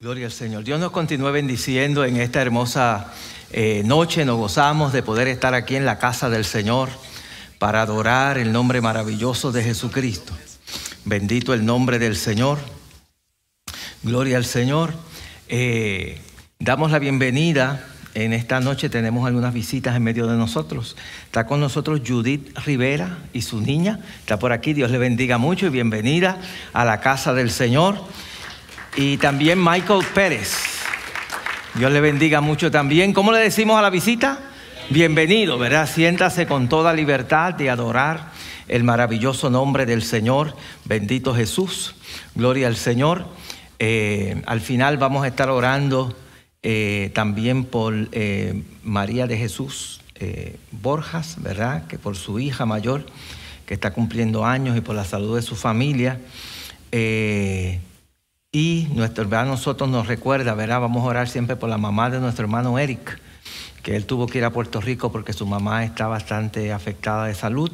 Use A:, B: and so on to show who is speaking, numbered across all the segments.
A: Gloria al Señor. Dios nos continúe bendiciendo en esta hermosa eh, noche. Nos gozamos de poder estar aquí en la casa del Señor para adorar el nombre maravilloso de Jesucristo. Bendito el nombre del Señor. Gloria al Señor. Eh, damos la bienvenida. En esta noche tenemos algunas visitas en medio de nosotros. Está con nosotros Judith Rivera y su niña. Está por aquí. Dios le bendiga mucho y bienvenida a la casa del Señor. Y también Michael Pérez. Dios le bendiga mucho también. ¿Cómo le decimos a la visita? Bienvenido, ¿verdad? Siéntase con toda libertad de adorar el maravilloso nombre del Señor. Bendito Jesús. Gloria al Señor. Eh, al final vamos a estar orando eh, también por eh, María de Jesús Borjas, ¿verdad? Que por su hija mayor, que está cumpliendo años y por la salud de su familia. Y nuestro hermano nosotros nos recuerda, ¿verdad? Vamos a orar siempre por la mamá de nuestro hermano Eric, que él tuvo que ir a Puerto Rico porque su mamá está bastante afectada de salud.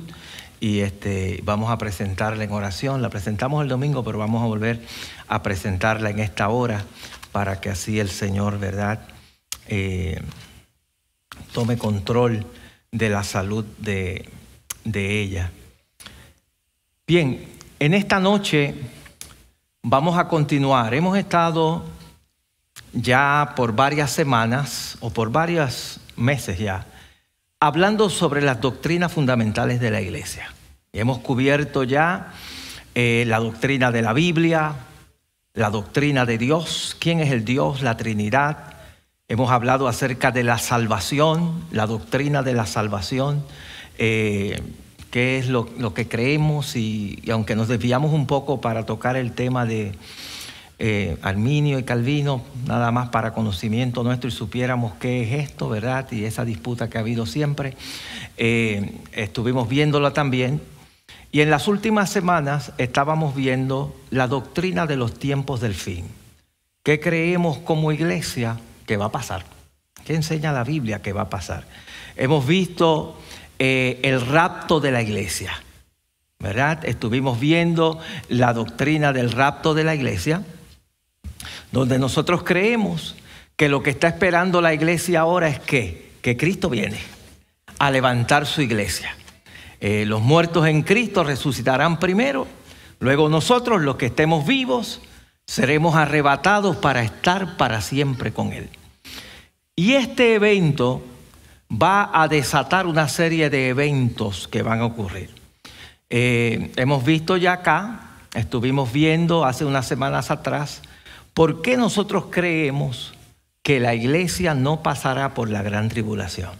A: Y este, vamos a presentarla en oración. La presentamos el domingo, pero vamos a volver a presentarla en esta hora para que así el Señor, ¿verdad? Eh, tome control de la salud de, de ella. Bien, en esta noche Vamos a continuar. Hemos estado ya por varias semanas o por varios meses ya hablando sobre las doctrinas fundamentales de la iglesia. hemos cubierto ya eh, la doctrina de la Biblia, la doctrina de Dios, quién es el Dios, la Trinidad. Hemos hablado acerca de la salvación, la doctrina de la salvación. Eh, qué es lo, que creemos y, aunque nos desviamos un poco para tocar el tema de eh, Arminio y Calvino, nada más para conocimiento nuestro y supiéramos qué es esto, ¿verdad? Y esa disputa que ha habido siempre, eh, estuvimos viéndola también. Y en las últimas semanas estábamos viendo la doctrina de los tiempos del fin. ¿Qué creemos como iglesia que va a pasar? ¿Qué enseña la Biblia que va a pasar? Hemos visto eh, el rapto de la iglesia. ¿Verdad? Estuvimos viendo la doctrina del rapto de la iglesia, donde nosotros creemos que lo que está esperando la iglesia ahora es que, que Cristo viene a levantar su iglesia. Eh, los muertos en Cristo resucitarán primero, luego nosotros, los que estemos vivos, seremos arrebatados para estar para siempre con Él. Y este evento va a desatar una serie de eventos que van a ocurrir. Eh, hemos visto ya acá, estuvimos viendo hace unas semanas atrás, por qué nosotros creemos que la iglesia no pasará por la gran tribulación.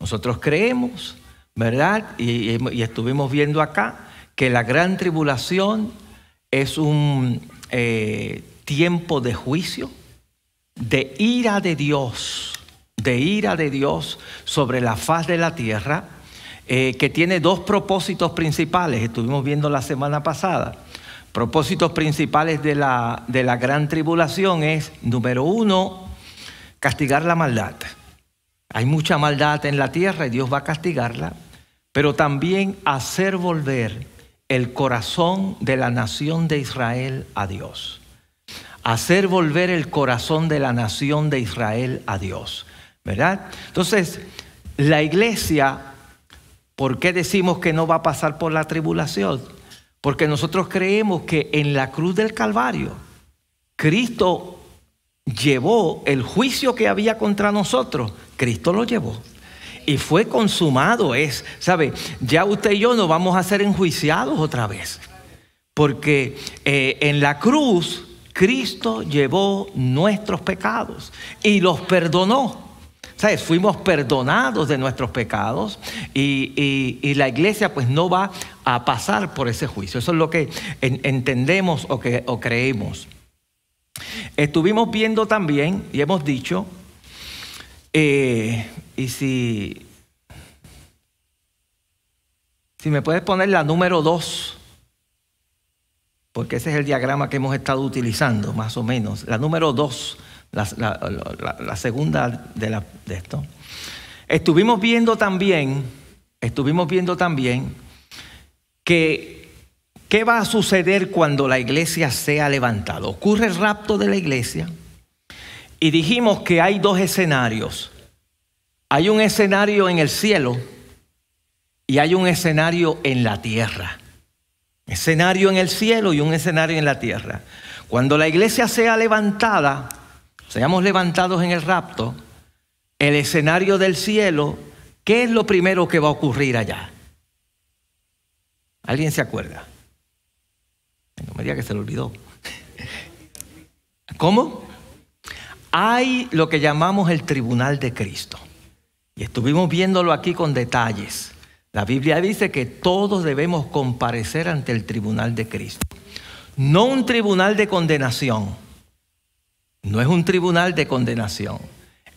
A: Nosotros creemos, ¿verdad? Y, estuvimos viendo acá que la gran tribulación es un eh, tiempo de juicio, de ira de Dios de ira de Dios sobre la faz de la tierra, eh, que tiene dos propósitos principales, estuvimos viendo la semana pasada. Propósitos principales de la, de la gran tribulación es, número uno, castigar la maldad. Hay mucha maldad en la tierra y Dios va a castigarla, pero también hacer volver el corazón de la nación de Israel a Dios. Hacer volver el corazón de la nación de Israel a Dios. ¿Verdad? Entonces, la iglesia, ¿por qué decimos que no va a pasar por la tribulación? Porque nosotros creemos que en la cruz del Calvario, Cristo llevó el juicio que había contra nosotros, Cristo lo llevó. Y fue consumado, es, ¿sabe? Ya usted y yo no vamos a ser enjuiciados otra vez. Porque eh, en la cruz Cristo llevó nuestros pecados y los perdonó. ¿Sabes? Fuimos perdonados de nuestros pecados y, la iglesia pues no va a pasar por ese juicio. Eso es lo que entendemos o, que, o creemos. Estuvimos viendo también y hemos dicho, eh, y si, si me puedes poner la número dos, porque ese es el diagrama que hemos estado utilizando, más o menos, la número dos la, segunda de, de esto. Estuvimos viendo también, estuvimos viendo también que qué va a suceder cuando la iglesia sea levantada. Ocurre el rapto de la iglesia, Y dijimos que hay dos escenarios. Hay un escenario en el cielo y hay un escenario en la tierra. Escenario en el cielo y un escenario en la tierra. Cuando la iglesia sea levantada, seamos levantados en el rapto, el escenario del cielo, ¿qué es lo primero que va a ocurrir allá? ¿Alguien se acuerda? No me diga que se lo olvidó. ¿Cómo? Hay lo que llamamos el tribunal de Cristo. Y estuvimos viéndolo aquí con detalles. La Biblia dice que todos debemos comparecer ante el tribunal de Cristo. No un tribunal de condenación. No es un tribunal de condenación.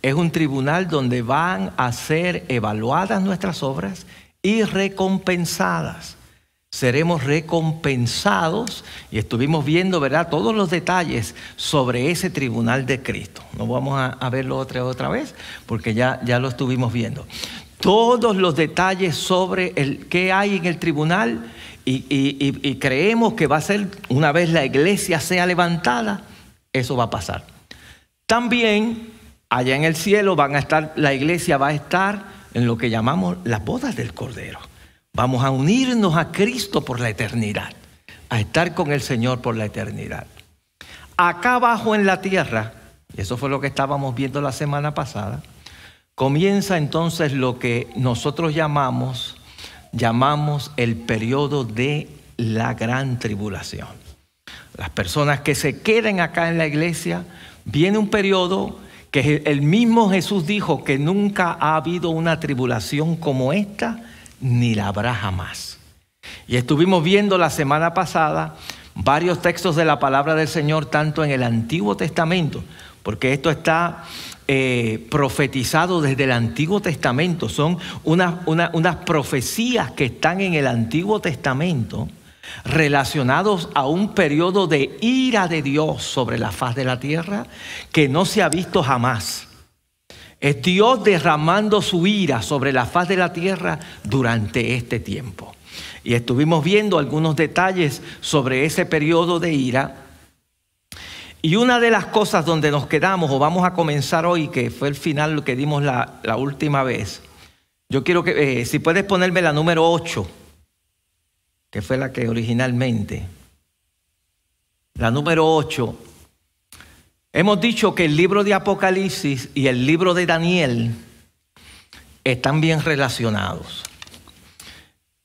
A: Es un tribunal donde van a ser evaluadas nuestras obras y recompensadas seremos recompensados y estuvimos viendo, ¿verdad?, todos los detalles sobre ese tribunal de Cristo. No vamos a, verlo otra, otra vez porque ya, ya lo estuvimos viendo. Todos los detalles sobre el, qué hay en el tribunal y, y creemos que va a ser, una vez la iglesia sea levantada, eso va a pasar. También allá en el cielo van a estar, la iglesia va a estar en lo que llamamos las bodas del Cordero. Vamos a unirnos a Cristo por la eternidad, a estar con el Señor por la eternidad. Acá abajo en la tierra, y eso fue lo que estábamos viendo la semana pasada, comienza entonces lo que nosotros llamamos, llamamos el periodo de la gran tribulación. Las personas que se queden acá en la iglesia, viene un periodo que el mismo Jesús dijo que nunca ha habido una tribulación como esta ni la habrá jamás. Y estuvimos viendo la semana pasada varios textos de la palabra del Señor, tanto en el Antiguo Testamento, porque esto está eh, profetizado desde el Antiguo Testamento, son unas, unas profecías que están en el Antiguo Testamento relacionados a un periodo de ira de Dios sobre la faz de la tierra que no se ha visto jamás. Es Dios derramando su ira sobre la faz de la tierra durante este tiempo. Y estuvimos viendo algunos detalles sobre ese periodo de ira. Y una de las cosas donde nos quedamos, o vamos a comenzar hoy, que fue el final que dimos la, última vez, yo quiero que, eh, si puedes ponerme la número 8, que fue la que originalmente, la número 8 Hemos dicho que el libro de Apocalipsis y el libro de Daniel están bien relacionados.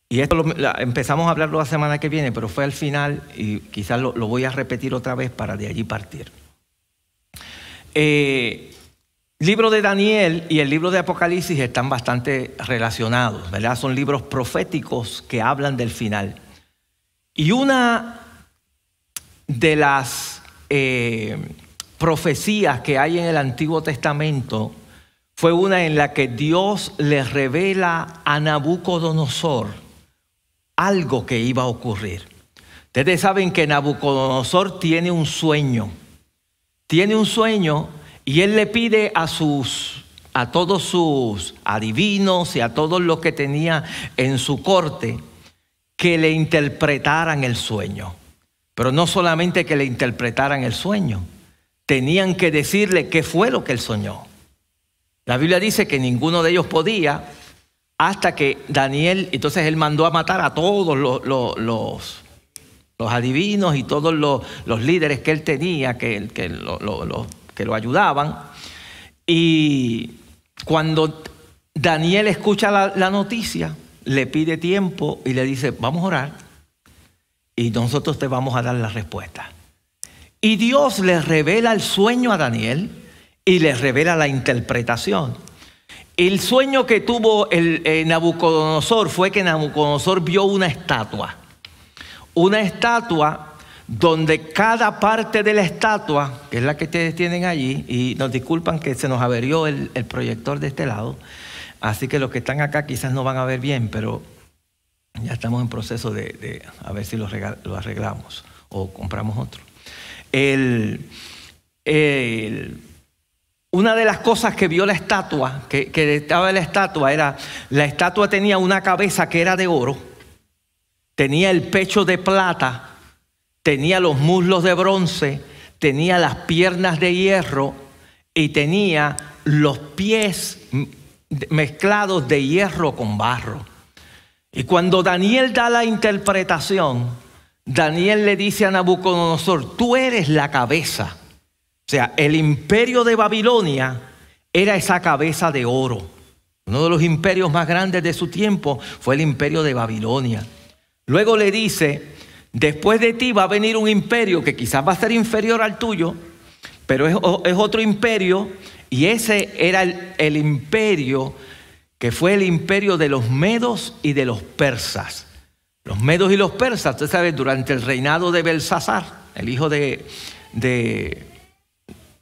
A: Y esto lo, empezamos a hablarlo la semana que viene, pero fue al final y quizás lo, voy a repetir otra vez para de allí partir. Eh, libro de Daniel y el libro de Apocalipsis están bastante relacionados, ¿verdad? Son libros proféticos que hablan del final. Y una de las eh, profecías que hay en el Antiguo Testamento fue una en la que Dios le revela a Nabucodonosor algo que iba a ocurrir. Ustedes saben que Nabucodonosor tiene un sueño. Tiene un sueño y él le pide a sus a todos sus adivinos y a todos los que tenía en su corte que le interpretaran el sueño. Pero no solamente que le interpretaran el sueño, tenían que decirle qué fue lo que él soñó. La Biblia dice que ninguno de ellos podía hasta que Daniel, entonces él mandó a matar a todos los, los, adivinos y todos los, líderes que él tenía, que, que, que lo ayudaban. Y cuando Daniel escucha la, noticia, le pide tiempo y le dice, vamos a orar y nosotros te vamos a dar la respuesta. Y Dios le revela el sueño a Daniel y le revela la interpretación. El sueño que tuvo el, eh, Nabucodonosor fue que Nabucodonosor vio una estatua. Una estatua donde cada parte de la estatua, que es la que ustedes tienen allí, y nos disculpan que se nos averió el, proyector de este lado, así que los que están acá quizás no van a ver bien, pero ya estamos en proceso de, a ver si lo arreglamos o compramos otro. Una de las cosas que vio la estatua, que, que estaba en la estatua, era, la estatua tenía una cabeza que era de oro, tenía el pecho de plata, tenía los muslos de bronce, tenía las piernas de hierro y tenía los pies mezclados de hierro con barro. Y cuando Daniel da la interpretación, Daniel le dice a Nabucodonosor, tú eres la cabeza. O sea, el imperio de Babilonia era esa cabeza de oro. Uno de los imperios más grandes de su tiempo fue el imperio de Babilonia. Luego le dice, después de ti va a venir un imperio que quizás va a ser inferior al tuyo, pero es, otro imperio y ese era el, imperio que fue el imperio de los medos y de los persas. Los medos y los persas, usted sabe, durante el reinado de Belsasar, el hijo de, de,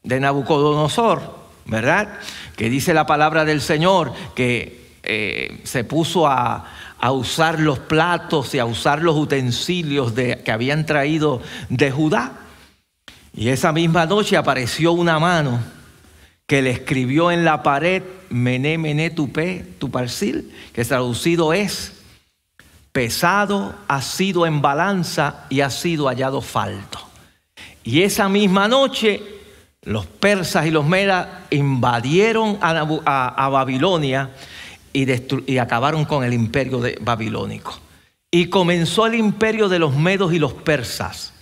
A: Nabucodonosor, ¿verdad? Que dice la palabra del Señor que eh, se puso a, usar los platos y a usar los utensilios de, que habían traído de Judá. Y esa misma noche apareció una mano que le escribió en la pared Mené, Mené, tu tu parcil, que traducido es pesado, ha sido en balanza y ha sido hallado falto. Y esa misma noche los persas y los medas invadieron a, Babilonia y, acabaron con el imperio de babilónico. Y comenzó el imperio de los medos y los persas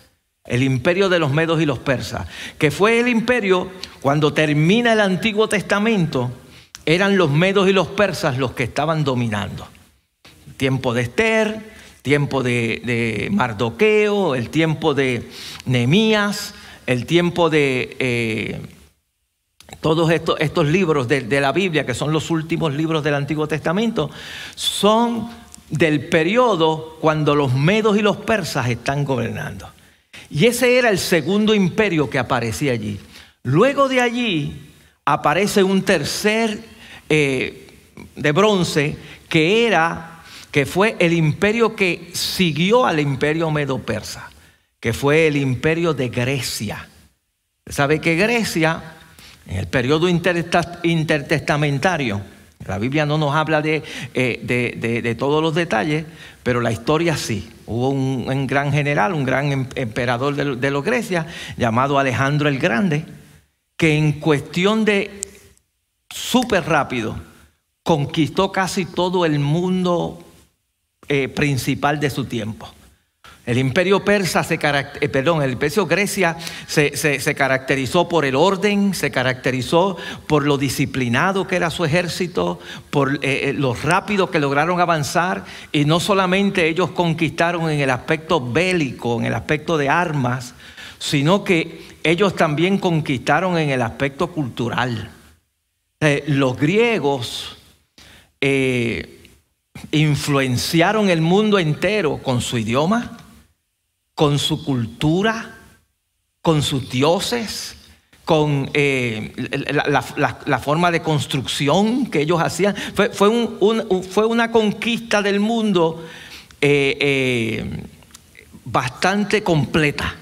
A: el imperio de los medos y los persas, que fue el imperio cuando termina el Antiguo Testamento, eran los medos y los persas los que estaban dominando. Tiempo de Esther, tiempo de, Mardoqueo, el tiempo de Nehemías, el tiempo de eh, todos estos, libros de, de la Biblia, que son los últimos libros del Antiguo Testamento, son del periodo cuando los medos y los persas están gobernando. Y ese era el segundo imperio que aparecía allí. Luego de allí aparece un tercer eh, de bronce que era, que fue el imperio que siguió al imperio medo-persa, que fue el imperio de Grecia. ¿Sabe que Grecia, en el periodo intertestamentario, la Biblia no nos habla de, eh, de todos los detalles, pero la historia sí. Hubo un, gran general, un gran em, emperador de, los Grecia, llamado Alejandro el Grande, que en cuestión de súper rápido conquistó casi todo el mundo eh, principal de su tiempo. El imperio persa, se eh, el imperio Grecia se, se, caracterizó por el orden, se caracterizó por lo disciplinado que era su ejército, por eh, eh, lo rápido que lograron avanzar y no solamente ellos conquistaron en el aspecto bélico, en el aspecto de armas, sino que ellos también conquistaron en el aspecto cultural. los griegos influenciaron el mundo entero con su idioma, con su cultura, con sus dioses, con eh, la, forma de construcción que ellos hacían. Fue, fue, una conquista del mundo eh, eh, bastante completa,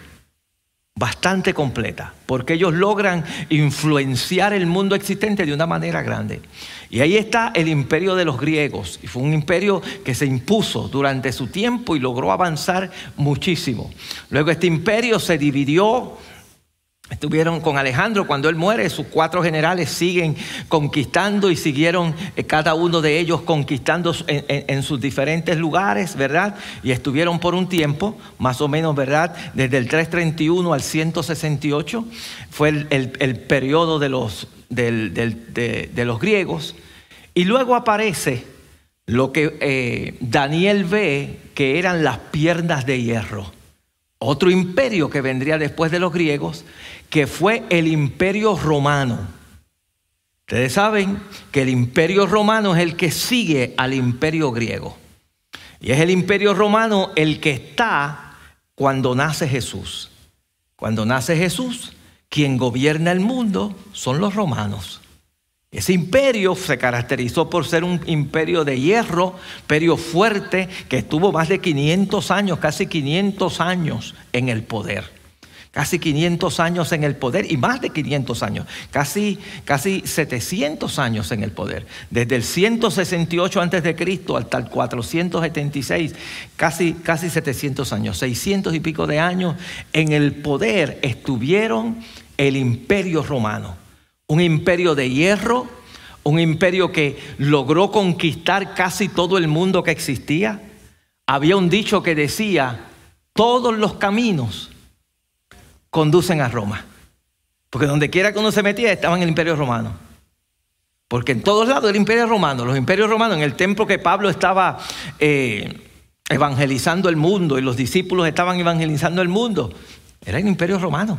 A: bastante completa, porque ellos logran influenciar el mundo existente de una manera grande. Y ahí está el imperio de los griegos. Y fue un imperio que se impuso durante su tiempo y logró avanzar muchísimo. Luego este imperio se dividió. Estuvieron con Alejandro cuando él muere, sus cuatro generales siguen conquistando y siguieron eh, cada uno de ellos conquistando en, sus diferentes lugares, ¿verdad? Y estuvieron por un tiempo, más o menos, ¿verdad? Desde el 331 al 168 fue el, periodo de los, de los griegos. Y luego aparece lo que eh, Daniel ve que eran las piernas de hierro. Otro imperio que vendría después de los griegos, que fue el imperio romano. Ustedes saben que el imperio romano es el que sigue al imperio griego. Y es el imperio romano el que está cuando nace Jesús. Cuando nace Jesús, quien gobierna el mundo son los romanos. Ese imperio se caracterizó por ser un imperio de hierro, imperio fuerte, que estuvo más de 500 años, casi 500 años en el poder. Casi 500 años en el poder y más de 500 años, casi, casi 700 años en el poder. Desde el 168 antes de Cristo hasta el 476, casi, casi 700 años, 600 y pico de años en el poder estuvieron el imperio romano un imperio de hierro, un imperio que logró conquistar casi todo el mundo que existía. Había un dicho que decía, todos los caminos conducen a Roma. Porque donde quiera que uno se metía estaba en el imperio romano. Porque en todos lados el imperio romano, los imperios romanos, en el templo que Pablo estaba eh, evangelizando el mundo y los discípulos estaban evangelizando el mundo, era el imperio romano.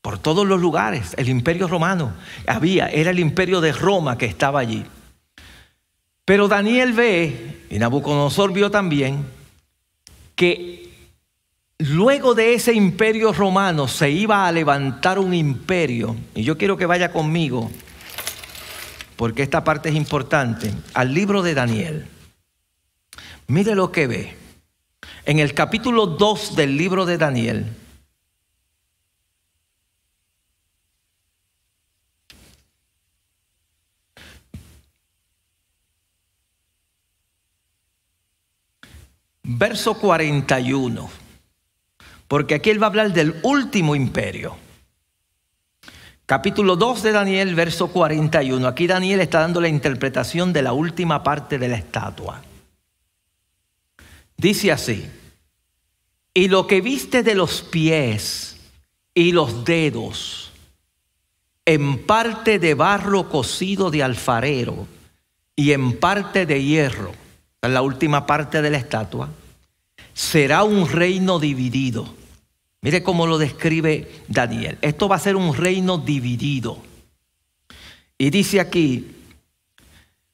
A: Por todos los lugares, el imperio romano había, era el imperio de Roma que estaba allí. Pero Daniel ve, y Nabucodonosor vio también, que luego de ese imperio romano se iba a levantar un imperio, y yo quiero que vaya conmigo, porque esta parte es importante, al libro de Daniel. Mire lo que ve. En el capítulo 2 del libro de Daniel, verso 41, porque aquí él va a hablar del último imperio. Capítulo 2 de Daniel, verso 41. Aquí Daniel está dando la interpretación de la última parte de la estatua. Dice así, y lo que viste de los pies y los dedos, en parte de barro cocido de alfarero y en parte de hierro, en la última parte de la estatua, será un reino dividido. Mire cómo lo describe Daniel. Esto va a ser un reino dividido. Y dice aquí,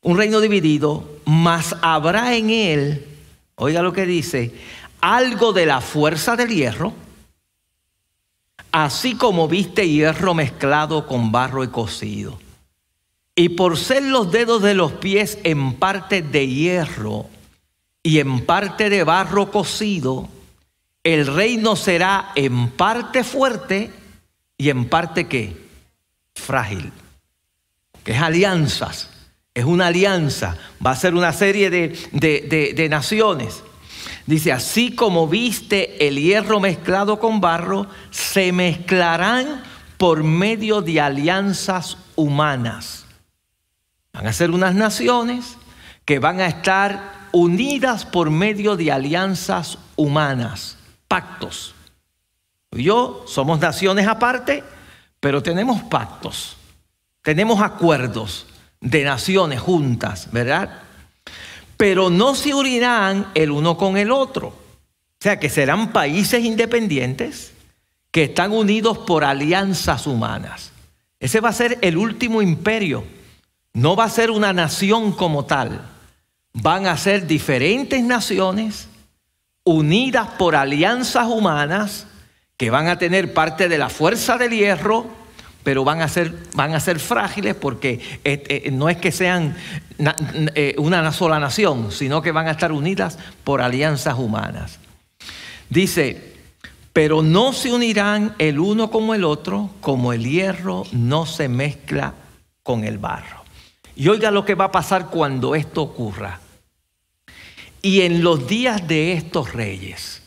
A: un reino dividido, mas habrá en él, oiga lo que dice, algo de la fuerza del hierro, así como viste hierro mezclado con barro y cocido. Y por ser los dedos de los pies en parte de hierro y en parte de barro cocido, el reino será en parte fuerte y en parte qué? Frágil. Es alianzas. Es una alianza. Va a ser una serie de, de naciones. Dice, así como viste el hierro mezclado con barro, se mezclarán por medio de alianzas humanas. Van a ser unas naciones que van a estar unidas por medio de alianzas humanas pactos. yo somos naciones aparte, pero tenemos pactos, tenemos acuerdos de naciones juntas, ¿verdad? Pero no se unirán el uno con el otro. O sea que serán países independientes que están unidos por alianzas humanas. Ese va a ser el último imperio. No va a ser una nación como tal. Van a ser diferentes naciones unidas por alianzas humanas que van a tener parte de la fuerza del hierro, pero van a ser, van a ser frágiles porque eh, eh, no es que sean eh, una sola nación, sino que van a estar unidas por alianzas humanas. Dice, pero no se unirán el uno como el otro, como el hierro no se mezcla con el barro. Y oiga lo que va a pasar cuando esto ocurra. Y en los días de estos reyes,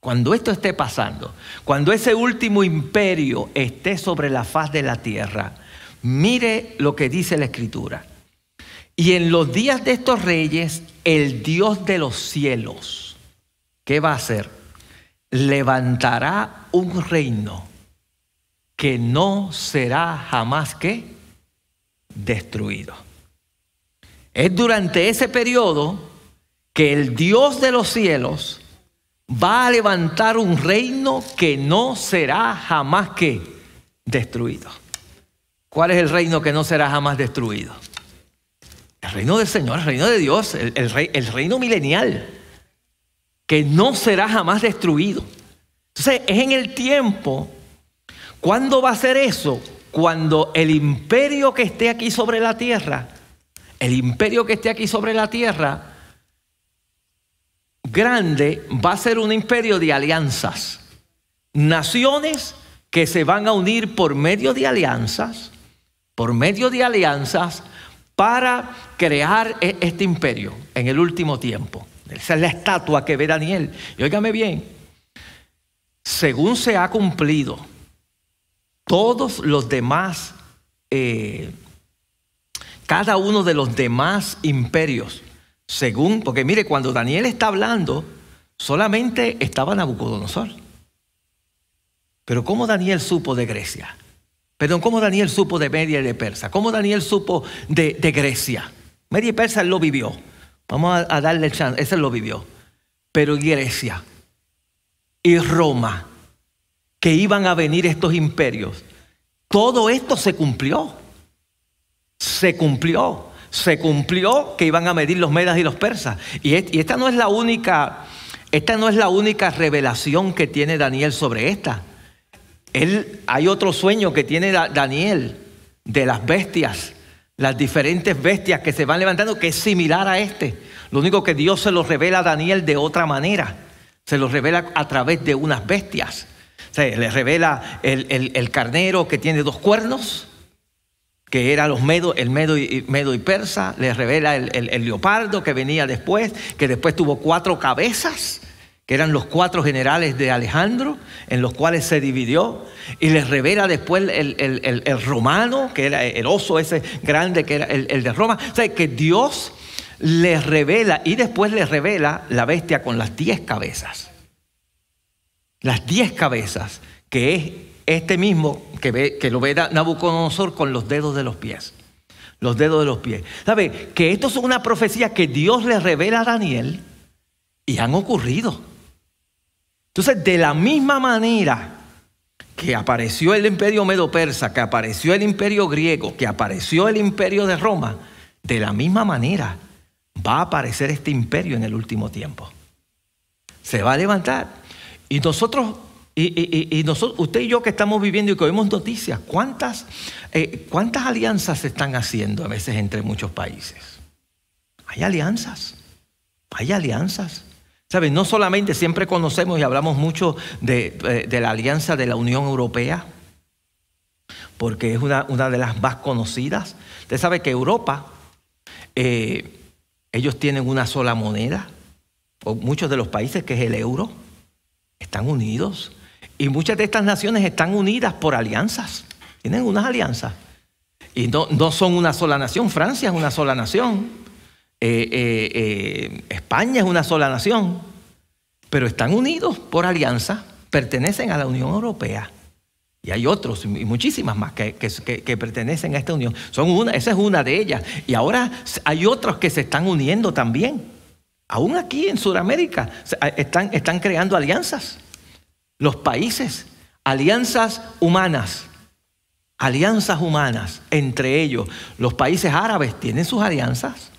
A: cuando esto esté pasando, cuando ese último imperio esté sobre la faz de la tierra, mire lo que dice la escritura. Y en los días de estos reyes, el Dios de los cielos, ¿qué va a hacer? Levantará un reino que no será jamás que destruido. Es durante ese periodo que el Dios de los cielos va a levantar un reino que no será jamás que destruido. ¿Cuál es el reino que no será jamás destruido? El reino del Señor, el reino de Dios, el, el reino milenial, que no será jamás destruido. Entonces, es en el tiempo, ¿cuándo va a ser eso? Cuando el imperio que esté aquí sobre la tierra, el imperio que esté aquí sobre la tierra, grande va a ser un imperio de alianzas. Naciones que se van a unir por medio de alianzas, por medio de alianzas para crear e-, este imperio en el último tiempo. Esa es la estatua que ve Daniel. Y óigame bien, según se ha cumplido todos los demás eh, cada uno de los demás imperios, según, porque mire, cuando Daniel está hablando, solamente estaba Nabucodonosor. Pero ¿cómo Daniel supo de Grecia? Perdón, ¿cómo Daniel supo de Media y de Persa? ¿Cómo Daniel supo de, Grecia? Media y Persa él lo vivió. Vamos a, darle el chance, ese lo vivió. Pero Grecia y Roma, que iban a venir estos imperios, todo esto se cumplió. Se cumplió. Se cumplió que iban a medir los medas y los persas. Y, esta no es la única, esta no es la única revelación que tiene Daniel sobre esta. Él, hay otro sueño que tiene Daniel de las bestias, las diferentes bestias que se van levantando, que es similar a este. Lo único que Dios se lo revela a Daniel de otra manera. Se lo revela a través de unas bestias. Se le revela el, carnero que tiene dos cuernos, que era los medo, el medo y, medo y persa. Le revela el leopardo que venía después, que después tuvo cuatro cabezas que eran los cuatro generales de Alejandro, en los cuales se dividió, y les revela después el, romano, que era el oso ese grande, que era el, de Roma. O sea, que Dios les revela, y después les revela la bestia con las diez cabezas. Las diez cabezas, que es este mismo que, ve, que lo ve Nabucodonosor con los dedos de los pies. Los dedos de los pies. ¿Sabe? Que esto es una profecía que Dios le revela a Daniel y han ocurrido. Entonces, de la misma manera que apareció el imperio medo-persa, que apareció el imperio griego, que apareció el imperio de Roma, de la misma manera va a aparecer este imperio en el último tiempo. Se va a levantar. Y nosotros, y, nosotros usted y yo que estamos viviendo y que oímos noticias, ¿cuántas, eh, ¿cuántas alianzas se están haciendo a veces entre muchos países? Hay alianzas, hay alianzas. ¿Saben? No solamente siempre conocemos y hablamos mucho de, eh, la alianza de la Unión Europea, porque es una, una, de las más conocidas. Usted sabe que Europa, eh, ellos tienen una sola moneda, o muchos de los países que es el euro, están unidos. Y muchas de estas naciones están unidas por alianzas, tienen unas alianzas. Y no, no son una sola nación, Francia es una sola nación, eh, eh, eh, España es una sola nación, pero están unidos por alianza, pertenecen a la Unión Europea. Y hay otros, y muchísimas más, que, pertenecen a esta unión. Son una, esa es una de ellas. Y ahora hay otros que se están uniendo también. Aún aquí en Sudamérica están, están creando alianzas. Los países, alianzas humanas. Alianzas humanas entre ellos. Los países árabes tienen sus alianzas.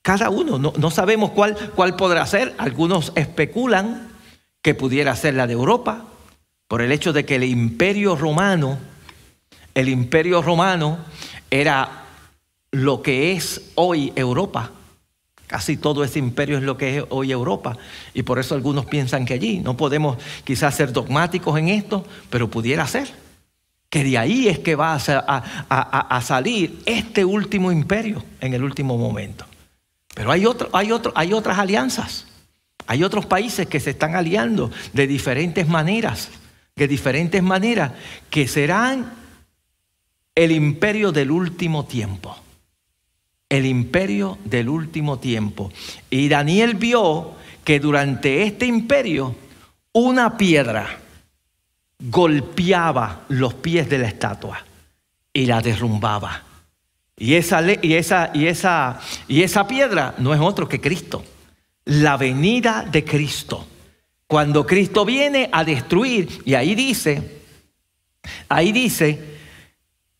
A: Cada uno, no, sabemos cuál, cuál podrá ser. Algunos especulan que pudiera ser la de Europa, por el hecho de que el imperio romano, el imperio romano era lo que es hoy Europa. Casi todo ese imperio es lo que es hoy Europa. Y por eso algunos piensan que allí, no podemos quizás ser dogmáticos en esto, pero pudiera ser. Que de ahí es que va a salir este último imperio en el último momento. Pero hay, otro, hay, otro, hay otras alianzas. Hay otros países que se están aliando de diferentes maneras, de diferentes maneras, que serán el imperio del último tiempo. El imperio del último tiempo. Y Daniel vio que durante este imperio una piedra golpeaba los pies de la estatua y la derrumbaba. Y esa, y, esa, y, esa, y esa piedra no es otro que Cristo. La venida de Cristo. Cuando Cristo viene a destruir, y ahí dice, ahí dice,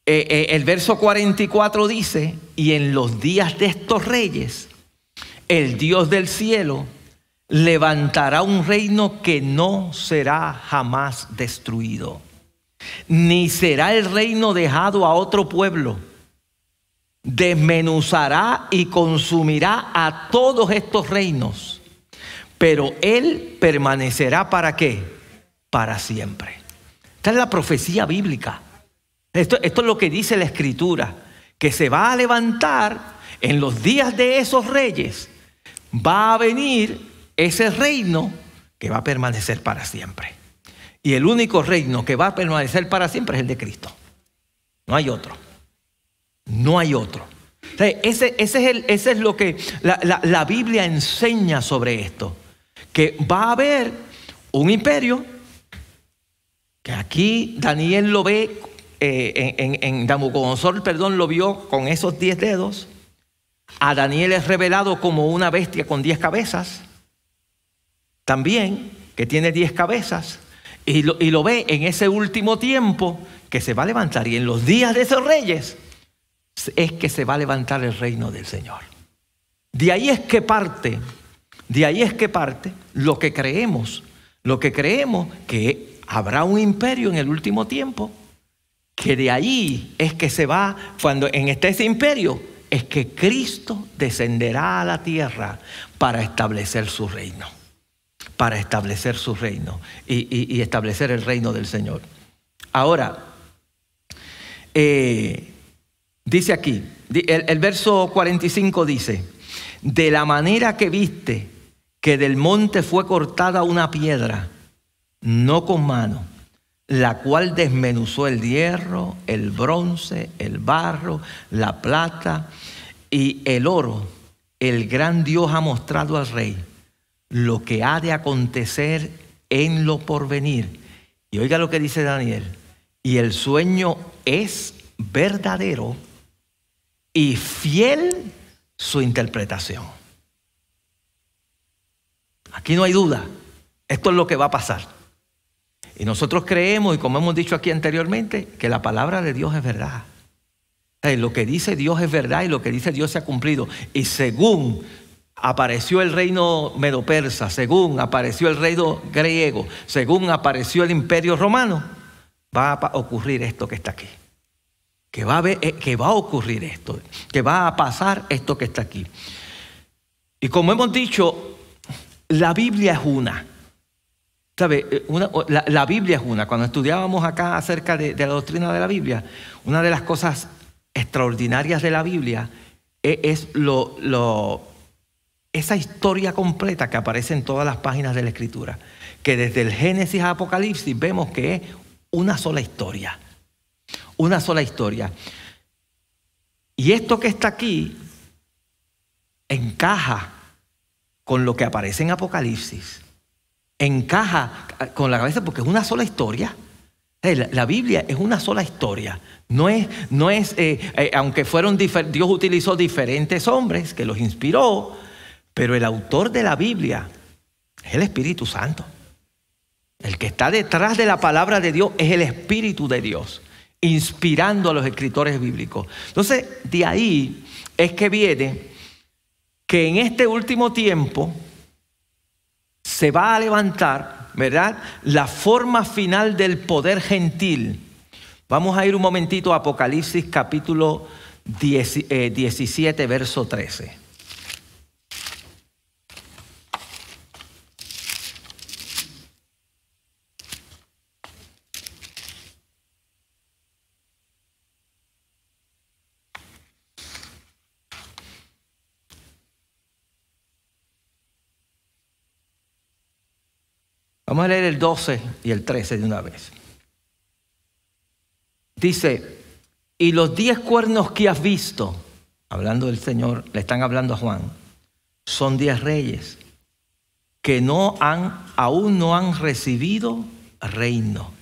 A: eh, eh, el verso 44 dice, y en los días de estos reyes, el Dios del cielo levantará un reino que no será jamás destruido, ni será el reino dejado a otro pueblo desmenuzará y consumirá a todos estos reinos, pero Él permanecerá para qué? Para siempre. Esta es la profecía bíblica. Esto, esto es lo que dice la escritura, que se va a levantar en los días de esos reyes, va a venir ese reino que va a permanecer para siempre. Y el único reino que va a permanecer para siempre es el de Cristo. No hay otro. No hay otro. ese, ese, es el, ese, es lo que la, la Biblia enseña sobre esto. Que va a haber un imperio, que aquí Daniel lo ve eh, en, en, perdón, lo vio con esos diez dedos. A Daniel es revelado como una bestia con diez cabezas. También, que tiene diez cabezas. Y lo, y lo ve en ese último tiempo que se va a levantar. Y en los días de esos reyes es que se va a levantar el reino del Señor. De ahí es que parte, de ahí es que parte lo que creemos. Lo que creemos que habrá un imperio en el último tiempo que de ahí es que se va, cuando en este imperio, es que Cristo descenderá a la tierra para establecer su reino, para establecer su reino y, establecer el reino del Señor. Ahora, eh, dice aquí, el, el verso 45 dice, de la manera que viste que del monte fue cortada una piedra, no con mano, la cual desmenuzó el hierro, el bronce, el barro, la plata y el oro. El gran Dios ha mostrado al rey lo que ha de acontecer en lo porvenir. Y oiga lo que dice Daniel. Y el sueño es verdadero y fiel su interpretación. Aquí no hay duda. Esto es lo que va a pasar. Y nosotros creemos, y como hemos dicho aquí anteriormente, que la palabra de Dios es verdad. Lo que dice Dios es verdad y lo que dice Dios se ha cumplido. Y según apareció el reino medo-persa, según apareció el reino griego, según apareció el imperio romano, va a ocurrir esto que está aquí. Que va, a eh, que va a ocurrir esto, que va a pasar esto que está aquí. Y como hemos dicho, la Biblia es una. ¿Sabe? Eh, la, Biblia es una. Cuando estudiábamos acá acerca de, la doctrina de la Biblia, una de las cosas extraordinarias de la Biblia e, es, lo, esa historia completa que aparece en todas las páginas de la Escritura. Que desde el Génesis a Apocalipsis vemos que es una sola historia. Una sola historia. Y esto que está aquí encaja con lo que aparece en Apocalipsis encaja con la cabeza porque es una sola historia. La, Biblia es una sola historia. No es, no es eh, eh, aunque fueron Dios utilizó diferentes hombres que los inspiró, pero el autor de la Biblia es el Espíritu Santo. El que está detrás de la palabra de Dios es el Espíritu de Dios, inspirando a los escritores bíblicos. Entonces, de ahí es que viene que en este último tiempo, se va a levantar, ¿verdad? La forma final del poder gentil. Vamos a ir un momentito a Apocalipsis capítulo 17, eh, verso 13. Vamos a leer el 12 y el 13 de una vez. Dice, y los diez cuernos que has visto, hablando del Señor, le están hablando a Juan, son diez reyes que no han, aún no han recibido reino,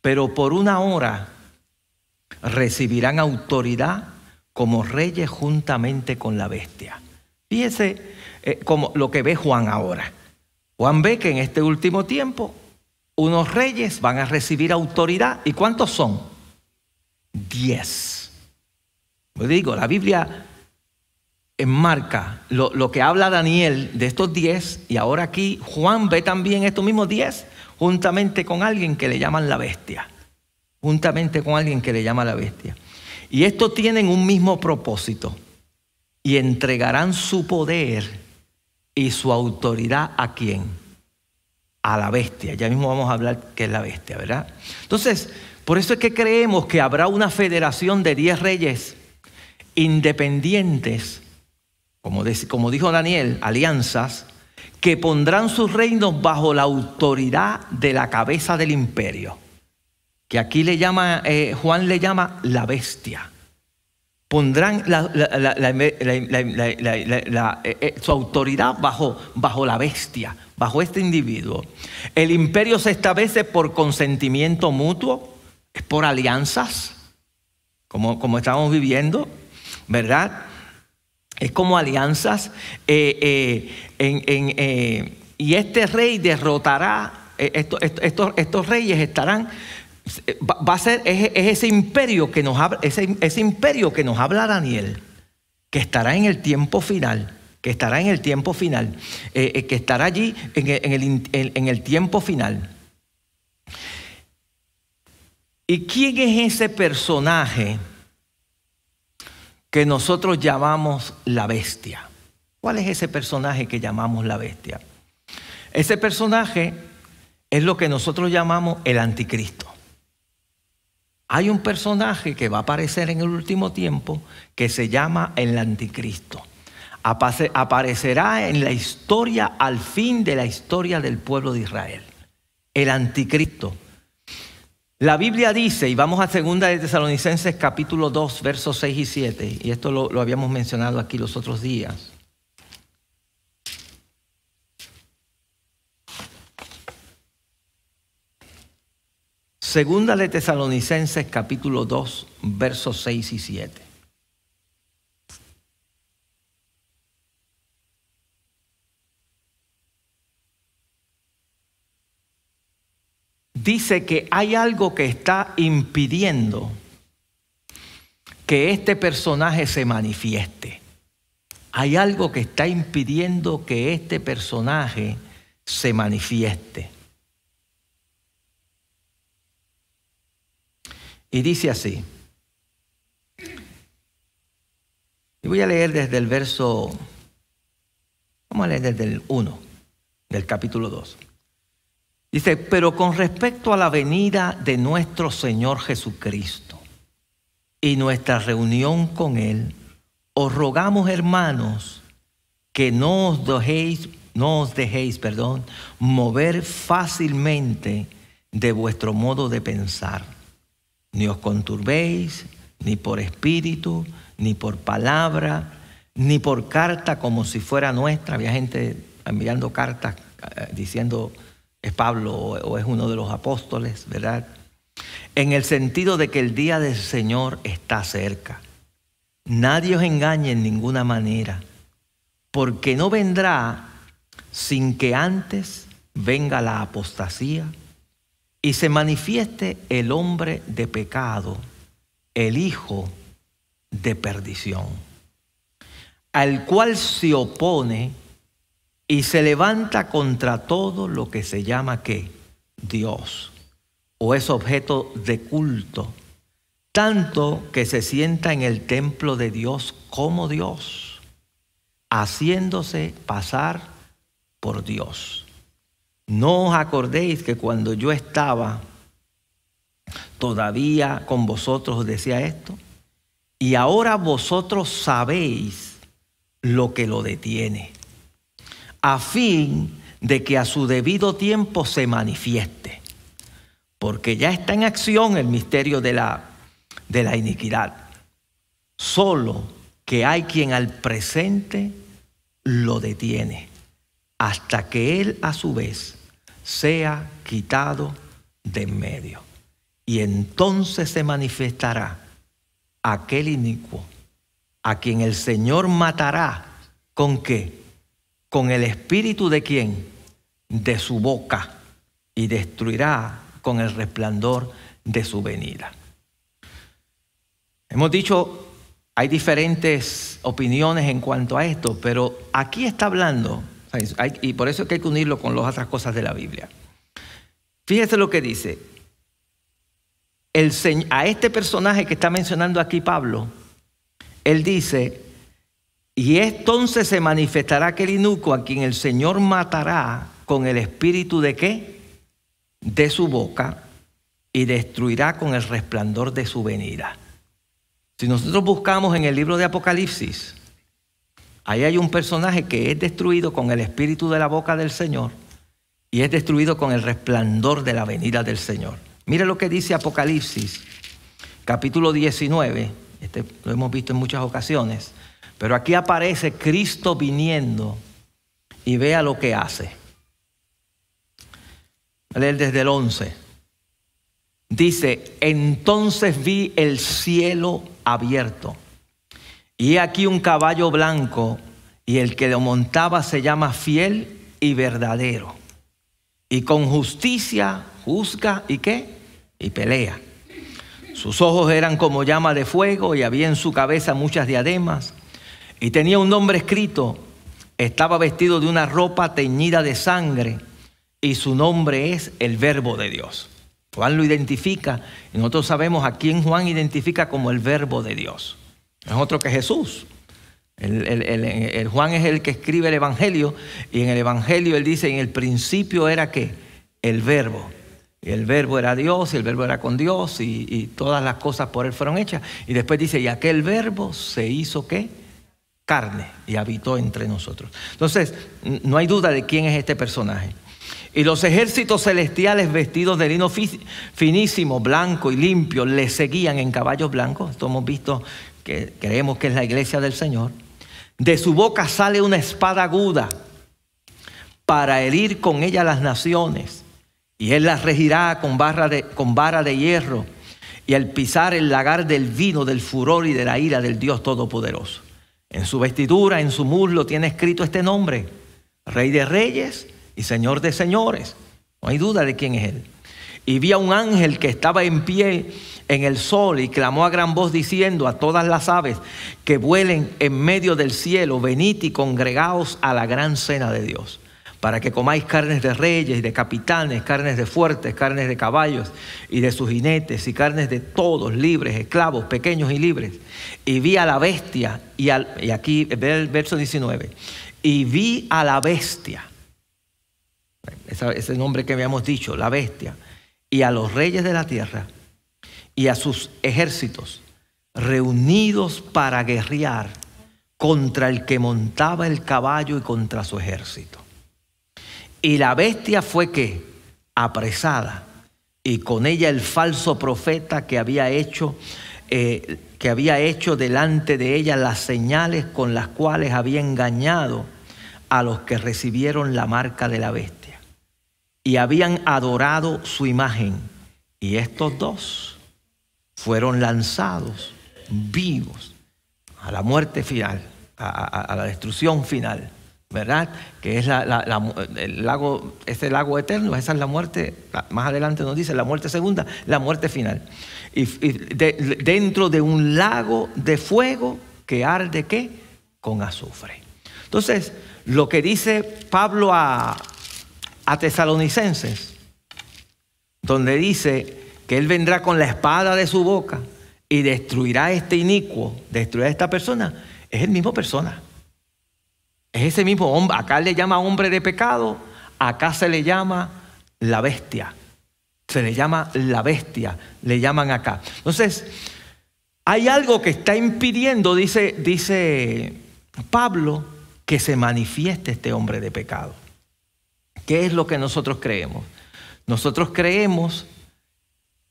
A: pero por una hora recibirán autoridad como reyes juntamente con la bestia. Fíjese eh, como lo que ve Juan ahora. Juan ve que en este último tiempo unos reyes van a recibir autoridad. ¿Y cuántos son? Diez. Pues digo, la Biblia enmarca lo, lo, que habla Daniel de estos diez y ahora aquí Juan ve también estos mismos diez juntamente con alguien que le llaman la bestia. Juntamente con alguien que le llama la bestia. Y estos tienen un mismo propósito y entregarán su poder y su autoridad a quién? A la bestia. Ya mismo vamos a hablar qué es la bestia, ¿verdad? Entonces, por eso es que creemos que habrá una federación de diez reyes independientes, como, como dijo Daniel, alianzas, que pondrán sus reinos bajo la autoridad de la cabeza del imperio. que aquí le llama, eh, Juan le llama la bestia. Pondrán su autoridad bajo, bajo la bestia, bajo este individuo. El imperio se establece por consentimiento mutuo, es por alianzas, como, como estamos viviendo, ¿verdad? Es como alianzas. Eh, eh, y este rey derrotará, estos reyes estarán va a ser es, ese imperio que nos habla, ese, ese, imperio que nos habla Daniel, que estará en el tiempo final, que estará en el tiempo final, eh, eh, que estará allí en el, en el tiempo final. ¿Y quién es ese personaje que nosotros llamamos la bestia? ¿Cuál es ese personaje que llamamos la bestia? Ese personaje es lo que nosotros llamamos el anticristo. Hay un personaje que va a aparecer en el último tiempo que se llama el anticristo. Aparecerá en la historia, al fin de la historia del pueblo de Israel. El anticristo. La Biblia dice, y vamos a 2 de Tesalonicenses capítulo 2, versos 6 y 7, y esto lo habíamos mencionado aquí los otros días. Segunda de Tesalonicenses capítulo 2, versos 6 y 7. Dice que hay algo que está impidiendo que este personaje se manifieste. Hay algo que está impidiendo que este personaje se manifieste. Y dice así. Y voy a leer desde el verso, vamos a leer desde el 1 del capítulo 2. Dice, pero con respecto a la venida de nuestro Señor Jesucristo y nuestra reunión con Él, os rogamos, hermanos, que no os dejéis, no os dejéis, perdón, mover fácilmente de vuestro modo de pensar ni os conturbéis, ni por espíritu, ni por palabra, ni por carta como si fuera nuestra. Había gente enviando cartas eh, diciendo es Pablo o es uno de los apóstoles, ¿verdad? En el sentido de que el día del Señor está cerca. Nadie os engañe en ninguna manera, porque no vendrá sin que antes venga la apostasía y se manifieste el hombre de pecado, el hijo de perdición, al cual se opone y se levanta contra todo lo que se llama que Dios o es objeto de culto, tanto que se sienta en el templo de Dios como Dios, haciéndose pasar por Dios. No os acordéis que cuando yo estaba todavía con vosotros os decía esto. Y ahora vosotros sabéis lo que lo detiene, a fin de que a su debido tiempo se manifieste, porque ya está en acción el misterio de la, de la iniquidad. Solo que hay quien al presente lo detiene hasta que Él a su vez sea quitado de en medio. Y entonces se manifestará aquel inicuo a quien el Señor matará. ¿Con qué? Con el espíritu de quién? De su boca y destruirá con el resplandor de su venida. Hemos dicho, hay diferentes opiniones en cuanto a esto, pero aquí está hablando y por eso hay que unirlo con las otras cosas de la Biblia. Fíjese lo que dice. El, a este personaje que está mencionando aquí Pablo, él dice, y entonces se manifestará aquel inuco a quien el Señor matará con el espíritu de qué? De su boca y destruirá con el resplandor de su venida. Si nosotros buscamos en el libro de Apocalipsis, Ahí hay un personaje que es destruido con el espíritu de la boca del Señor y es destruido con el resplandor de la venida del Señor. Mire lo que dice Apocalipsis, capítulo 19. Este lo hemos visto en muchas ocasiones. Pero aquí aparece Cristo viniendo y vea lo que hace. Leer desde el 11. Dice, entonces vi el cielo abierto y aquí un caballo blanco y el que lo montaba se llama fiel y verdadero. Y con justicia juzga y qué? Y pelea. Sus ojos eran como llama de fuego y había en su cabeza muchas diademas. Y tenía un nombre escrito. Estaba vestido de una ropa teñida de sangre y su nombre es el Verbo de Dios. Juan lo identifica y nosotros sabemos a quién Juan identifica como el Verbo de Dios. Es otro que Jesús. El, Juan es el que escribe el Evangelio y en el Evangelio él dice, en el principio era que el verbo. Y el verbo era Dios y el verbo era con Dios y, y, todas las cosas por él fueron hechas. Y después dice, y aquel verbo se hizo qué? Carne y habitó entre nosotros. Entonces, no hay duda de quién es este personaje. Y los ejércitos celestiales vestidos de lino finísimo, blanco y limpio, le seguían en caballos blancos. Esto hemos visto que creemos que es la iglesia del Señor. De su boca sale una espada aguda para herir con ella las naciones. Y él las regirá con, barra de, con vara de hierro y al pisar el lagar del vino del furor y de la ira del Dios Todopoderoso. En su vestidura, en su muslo, tiene escrito este nombre, Rey de Reyes y Señor de Señores. No hay duda de quién es él. Y vi a un ángel que estaba en pie en el sol y clamó a gran voz diciendo a todas las aves que vuelen en medio del cielo, venid y congregaos a la gran cena de Dios, para que comáis carnes de reyes y de capitanes, carnes de fuertes, carnes de caballos y de sus jinetes y carnes de todos, libres, esclavos, pequeños y libres. Y vi a la bestia, y, y aquí ve el verso 19, y vi a la bestia, ese nombre que habíamos dicho, la bestia, y a los reyes de la tierra y a sus ejércitos reunidos para guerrear contra el que montaba el caballo y contra su ejército. Y la bestia fue que apresada y con ella el falso profeta que había hecho eh, que había hecho delante de ella las señales con las cuales había engañado a los que recibieron la marca de la bestia y habían adorado su imagen. Y estos dos fueron lanzados vivos a la muerte final, a, la destrucción final, ¿verdad? Que es el lago, ese lago eterno, esa es la muerte, más adelante nos dice la muerte segunda, la muerte final. Y, dentro de un lago de fuego que arde qué? Con azufre. Entonces, lo que dice Pablo a, a tesalonicenses, donde dice, que Él vendrá con la espada de su boca y destruirá este inicuo, destruirá a esta persona, es el mismo persona. Es ese mismo hombre. Acá le llama hombre de pecado, acá se le llama la bestia. Se le llama la bestia, le llaman acá. Entonces, hay algo que está impidiendo, dice, dice Pablo, que se manifieste este hombre de pecado. ¿Qué es lo que nosotros creemos? Nosotros creemos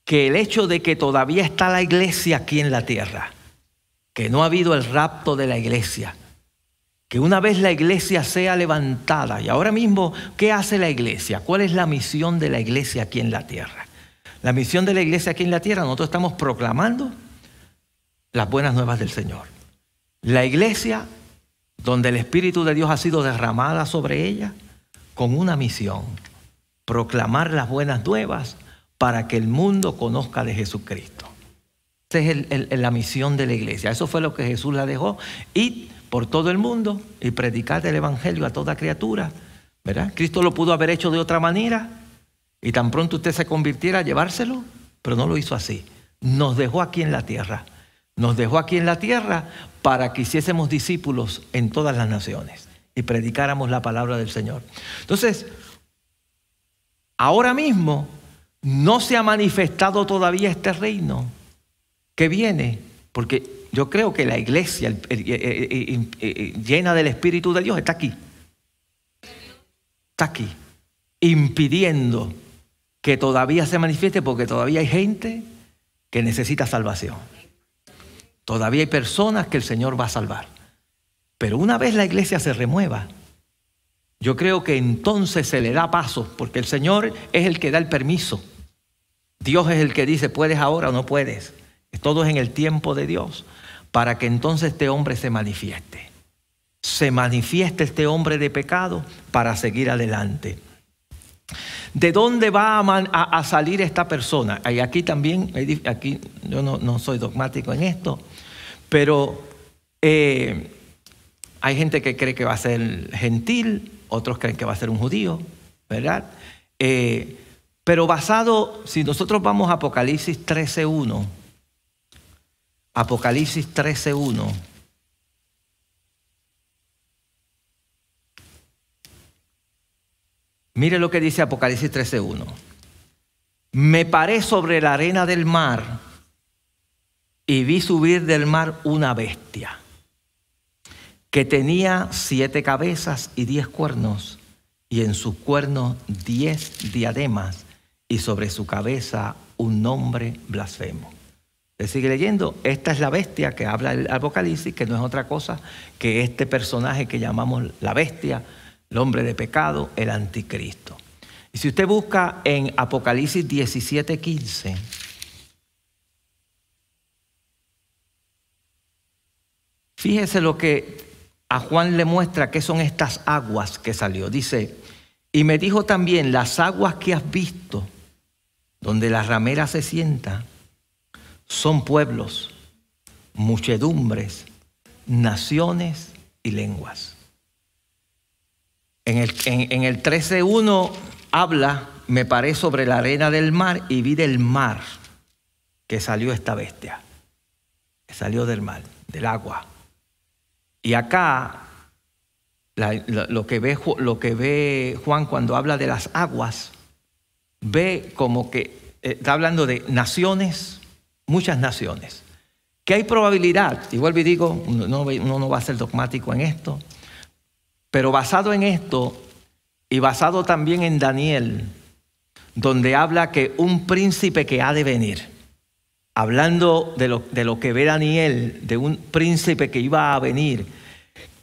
A: que el hecho de que todavía está la iglesia aquí en la tierra, que no ha habido el rapto de la iglesia, que una vez la iglesia sea levantada, y ahora mismo, ¿qué hace la iglesia? ¿Cuál es la misión de la iglesia aquí en la tierra? La misión de la iglesia aquí en la tierra, nosotros estamos proclamando las buenas nuevas del Señor. La iglesia, donde el Espíritu de Dios ha sido derramada sobre ella, con una misión, proclamar las buenas nuevas para que el mundo conozca de Jesucristo. Esa es la misión de la iglesia. Eso fue lo que Jesús la dejó. Ir por todo el mundo y predicar el Evangelio a toda criatura. ¿Verdad? Cristo lo pudo haber hecho de otra manera y tan pronto usted se convirtiera a llevárselo, pero no lo hizo así. Nos dejó aquí en la tierra. Nos dejó aquí en la tierra para que hiciésemos discípulos en todas las naciones y predicáramos la palabra del Señor. Entonces, ahora mismo no se ha manifestado todavía este reino que viene, porque yo creo que la iglesia llena del Espíritu de Dios está aquí. Está aquí, impidiendo que todavía se manifieste porque todavía hay gente que necesita salvación. Todavía hay personas que el Señor va a salvar. Pero una vez la iglesia se remueva, yo creo que entonces se le da paso, porque el Señor es el que da el permiso. Dios es el que dice, puedes ahora o no puedes. Todo es en el tiempo de Dios, para que entonces este hombre se manifieste. Se manifieste este hombre de pecado para seguir adelante. ¿De dónde va a, salir esta persona? Y aquí también, aquí yo no, soy dogmático en esto, pero eh, hay gente que cree que va a ser gentil, otros creen que va a ser un judío, ¿verdad? Eh, pero basado, si nosotros vamos a Apocalipsis 13.1, Apocalipsis 13.1, Mire lo que dice Apocalipsis 13.1. Me paré sobre la arena del mar y vi subir del mar una bestia que tenía siete cabezas y diez cuernos y en sus cuernos diez diademas y sobre su cabeza un nombre blasfemo. Le sigue leyendo, esta es la bestia que habla el Apocalipsis, que no es otra cosa que este personaje que llamamos la bestia, el hombre de pecado, el anticristo. Y si usted busca en Apocalipsis 17, 15, fíjese lo que a Juan le muestra que son estas aguas que salió. Dice, y me dijo también, las aguas que has visto, donde la ramera se sienta, son pueblos, muchedumbres, naciones y lenguas. En el, en, el 13.1 habla, me paré sobre la arena del mar y vi del mar que salió esta bestia, que salió del mar, del agua. Y acá lo, que ve, lo que ve Juan cuando habla de las aguas, ve como que eh, está hablando de naciones, muchas naciones. Que hay probabilidad, igual me digo, uno no va a ser dogmático en esto, pero basado en esto y basado también en Daniel, donde habla que un príncipe que ha de venir, hablando de lo, de lo que ve Daniel, de un príncipe que iba a venir,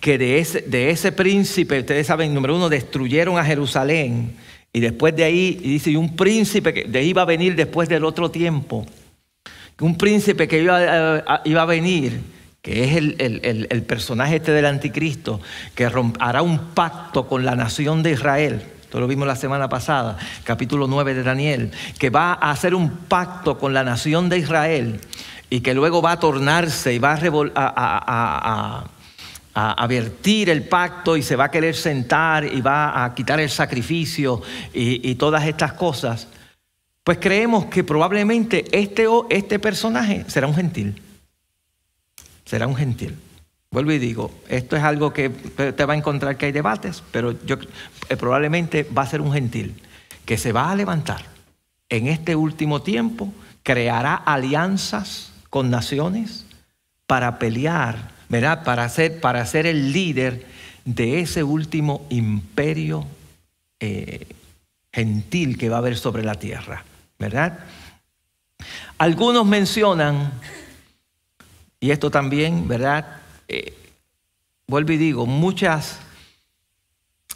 A: que de ese, de ese príncipe, ustedes saben, número uno, destruyeron a Jerusalén, y después de ahí, dice, y un príncipe que iba a venir después del otro tiempo, un príncipe que iba iba a venir que es el, personaje este del anticristo, que hará un pacto con la nación de Israel. Esto lo vimos la semana pasada, capítulo 9 de Daniel, que va a hacer un pacto con la nación de Israel y que luego va a tornarse y va a, a, vertir el pacto y se va a querer sentar y va a quitar el sacrificio y, y todas estas cosas. Pues creemos que probablemente este, este personaje será un gentil será un gentil. Vuelvo y digo, esto es algo que te va a encontrar que hay debates, pero yo eh, probablemente va a ser un gentil que se va a levantar en este último tiempo, creará alianzas con naciones para pelear, ¿verdad? Para ser, para ser el líder de ese último imperio eh, gentil que va a haber sobre la tierra, ¿verdad? Algunos mencionan y esto también, ¿verdad? Eh, vuelvo y digo, muchas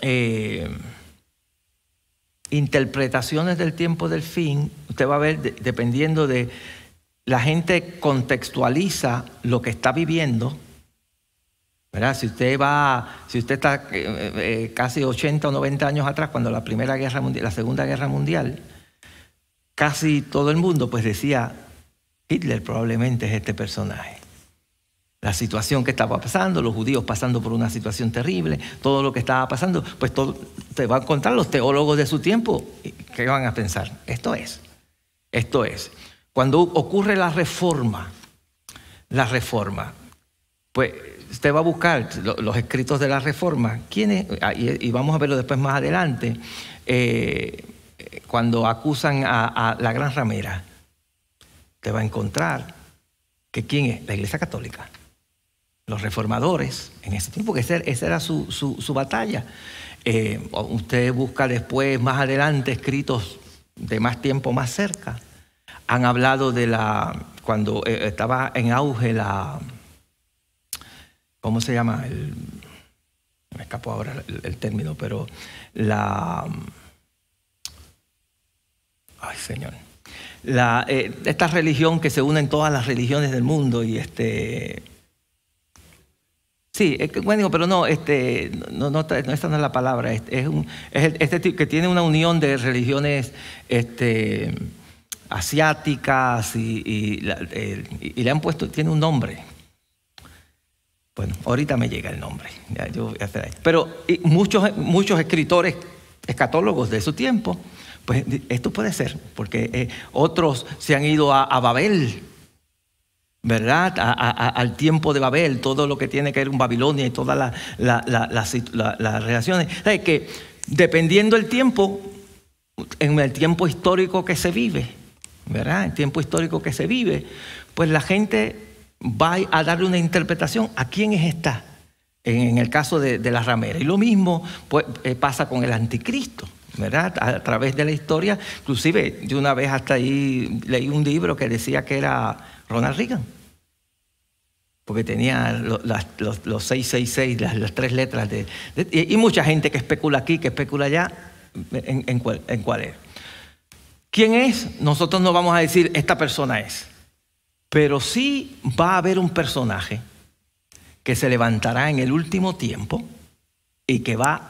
A: eh, interpretaciones del tiempo del fin, usted va a ver, dependiendo de, la gente contextualiza lo que está viviendo. ¿verdad? Si usted va, si usted está eh, casi 80 o 90 años atrás, cuando la Primera Guerra Mundial, la Segunda Guerra Mundial, casi todo el mundo pues decía, Hitler probablemente es este personaje la situación que estaba pasando, los judíos pasando por una situación terrible, todo lo que estaba pasando, pues todo, te van a contar los teólogos de su tiempo, ¿qué van a pensar? Esto es, esto es. Cuando ocurre la reforma, la reforma, pues usted va a buscar los escritos de la reforma, ¿quiénes? Ah, y vamos a verlo después más adelante, eh, cuando acusan a, a la gran ramera, te va a encontrar que quién es, la Iglesia Católica los reformadores en ese tiempo, que esa, era su, batalla. Eh, usted busca después, más adelante, escritos de más tiempo más cerca, han hablado de la, cuando eh, estaba en auge la, ¿cómo se llama? El, me escapó ahora el, término, pero la, ay Señor, la, eh, esta religión que se une en todas las religiones del mundo y este, Sí, bueno, pero no, este, no, no, esta no es la palabra, es, un, es este que tiene una unión de religiones este, asiáticas y, le han puesto, tiene un nombre. Bueno, ahorita me llega el nombre. pero muchos, muchos escritores escatólogos de su tiempo, pues esto puede ser, porque eh, otros se han ido a Babel ¿verdad? al tiempo de Babel, todo lo que tiene que ver con Babilonia y todas las relaciones. Es que dependiendo del tiempo, en el tiempo histórico que se vive, ¿verdad? El tiempo histórico que se vive, pues la gente va a darle una interpretación a quién es esta, en, el caso de, la ramera. Y lo mismo pues, eh, pasa con el anticristo. ¿verdad? A través de la historia, inclusive yo una vez hasta ahí leí un libro que decía que era Ronald Reagan porque tenía los, los, 666, las, tres letras de, y, mucha gente que especula aquí, que especula allá, en, cuál, es. ¿Quién es? Nosotros no vamos a decir esta persona es, pero sí va a haber un personaje que se levantará en el último tiempo y que va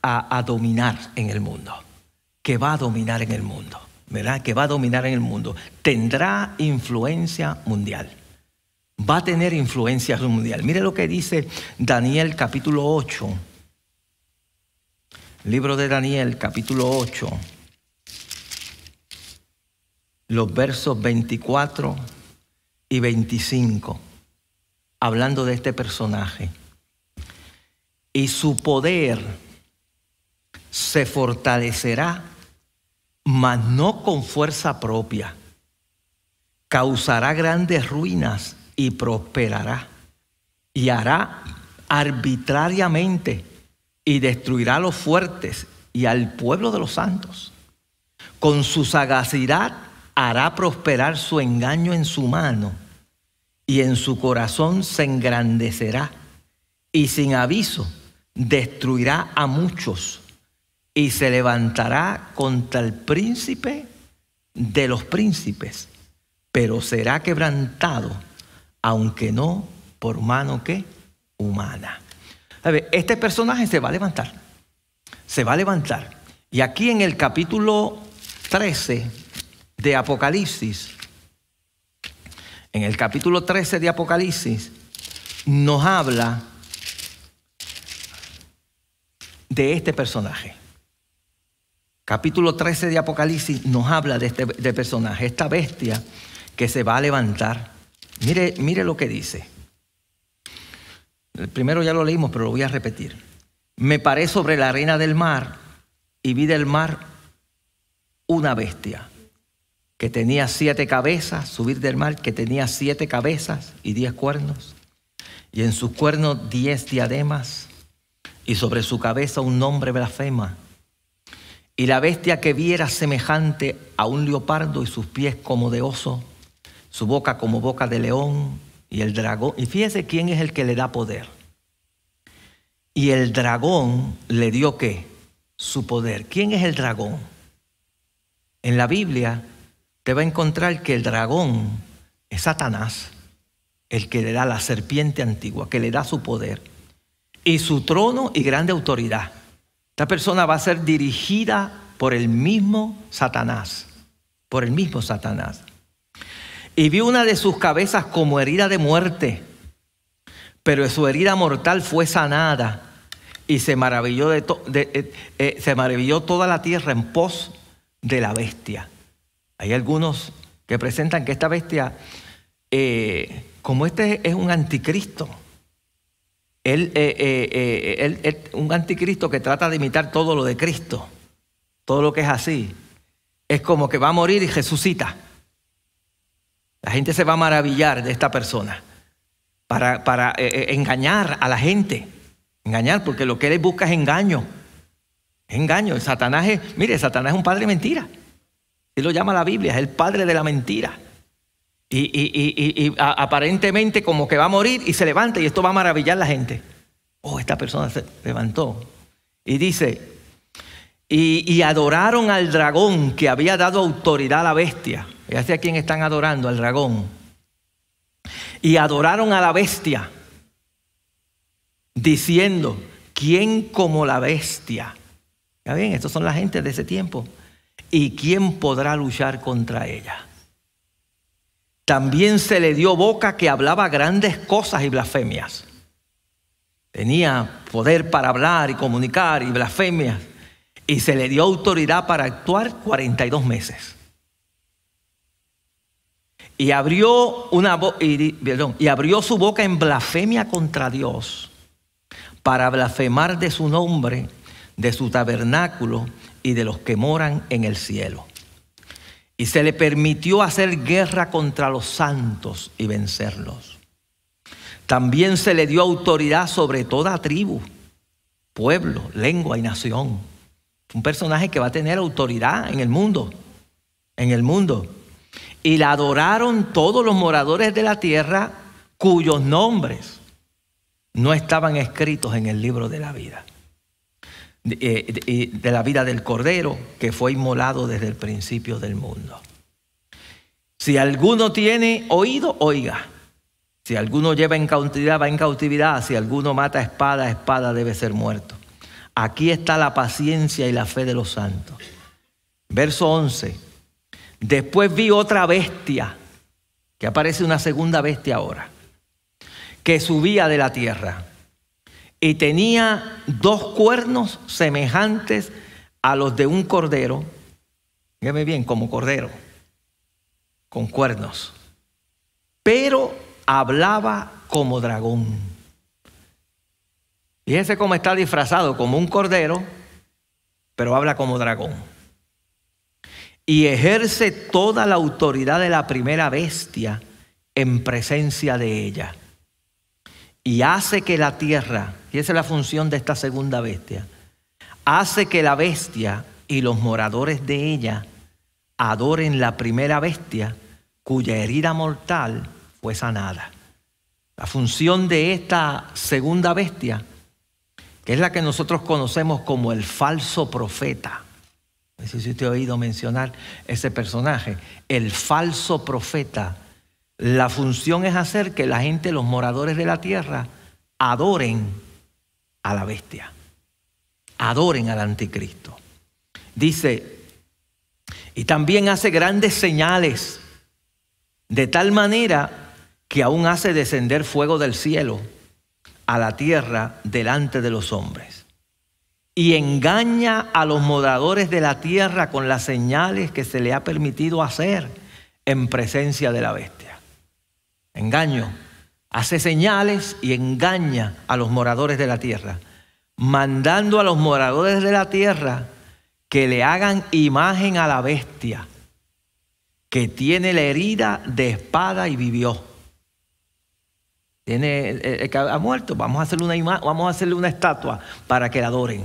A: a dominar en el mundo, que va a dominar en el mundo, ¿verdad? Que va a dominar en el mundo. Tendrá influencia mundial va a tener influencia mundial. Mire lo que dice Daniel capítulo 8. Libro de Daniel capítulo 8. Los versos 24 y 25. Hablando de este personaje. Y su poder se fortalecerá, mas no con fuerza propia. Causará grandes ruinas y prosperará. Y hará arbitrariamente y destruirá a los fuertes y al pueblo de los santos. Con su sagacidad hará prosperar su engaño en su mano y en su corazón se engrandecerá y sin aviso destruirá a muchos y se levantará contra el príncipe de los príncipes, pero será quebrantado aunque no por mano que humana. este personaje se va a levantar, se va a levantar. Y aquí en el capítulo 13 de Apocalipsis, en el capítulo 13 de Apocalipsis, nos habla de este personaje. Capítulo 13 de Apocalipsis nos habla de este personaje, esta bestia que se va a levantar Mire, mire lo que dice. El primero ya lo leímos, pero lo voy a repetir. Me paré sobre la arena del mar y vi del mar una bestia que tenía siete cabezas, subir del mar, que tenía siete cabezas y diez cuernos, y en sus cuernos diez diademas, y sobre su cabeza un nombre blasfema. Y la bestia que viera semejante a un leopardo y sus pies como de oso, su boca como boca de león y el dragón. Y fíjese quién es el que le da poder. Y el dragón le dio qué? Su poder. ¿Quién es el dragón? En la Biblia te va a encontrar que el dragón es Satanás, el que le da la serpiente antigua, que le da su poder y su trono y grande autoridad. Esta persona va a ser dirigida por el mismo Satanás, por el mismo Satanás. Y vi una de sus cabezas como herida de muerte, pero su herida mortal fue sanada y se maravilló, de, eh, eh, se maravilló toda la tierra en pos de la bestia. Hay algunos que presentan que esta bestia, eh, como este es un anticristo, él, él, un anticristo que trata de imitar todo lo de Cristo, todo lo que es así, es como que va a morir y resucita. La gente se va a maravillar de esta persona para, eh, eh, engañar a la gente. Engañar, porque lo que él busca es engaño. engaño. Satanás es, mire, Satanás es un padre mentira. Él lo llama la Biblia, es el padre de la mentira. Y, aparentemente como que va a morir y se levanta y esto va a maravillar a la gente. Oh, esta persona se levantó. Y dice, y, adoraron al dragón que había dado autoridad a la bestia. Fíjate a quién están adorando, al dragón. Y adoraron a la bestia, diciendo, ¿quién como la bestia? Ya bien, estos son la gente de ese tiempo. ¿Y quién podrá luchar contra ella? También se le dio boca que hablaba grandes cosas y blasfemias. Tenía poder para hablar y comunicar y blasfemias. Y se le dio autoridad para actuar 42 meses. Y abrió, una y, y abrió su boca en blasfemia contra Dios para blasfemar de su nombre, de su tabernáculo y de los que moran en el cielo. Y se le permitió hacer guerra contra los santos y vencerlos. También se le dio autoridad sobre toda tribu, pueblo, lengua y nación. Un personaje que va a tener autoridad en el mundo, en el mundo. Y la adoraron todos los moradores de la tierra cuyos nombres no estaban escritos en el libro de la vida. Eh, de, la vida del Cordero que fue inmolado desde el principio del mundo. Si alguno tiene oído, oiga. Si alguno lleva en cautividad, va en cautividad. Si alguno mata espada, espada debe ser muerto. Aquí está la paciencia y la fe de los santos. Verso 11. Después vi otra bestia, que aparece una segunda bestia ahora, que subía de la tierra y tenía dos cuernos semejantes a los de un cordero. Fíjame bien, como cordero, con cuernos. Pero hablaba como dragón. Fíjense cómo está disfrazado, como un cordero, pero habla como dragón. Y ejerce toda la autoridad de la primera bestia en presencia de ella y hace que la tierra, y esa es la función de esta segunda bestia, hace que la bestia y los moradores de ella adoren la primera bestia cuya herida mortal fue sanada. La función de esta segunda bestia, que es la que nosotros conocemos como el falso profeta. No sé si usted ha oído mencionar ese personaje, el falso profeta la función es hacer que la gente, los moradores de la tierra, adoren a la bestia, adoren al anticristo. Dice, y también hace grandes señales, de tal manera que aún hace descender fuego del cielo a la tierra delante de los hombres. Y engaña a los moradores de la tierra con las señales que se le ha permitido hacer en presencia de la bestia engaño, hace señales y engaña a los moradores de la tierra, mandando a los moradores de la tierra que le hagan imagen a la bestia, que tiene la herida de espada y vivió. Tiene, que ha muerto, vamos a hacerle una vamos a hacerle una estatua para que la adoren.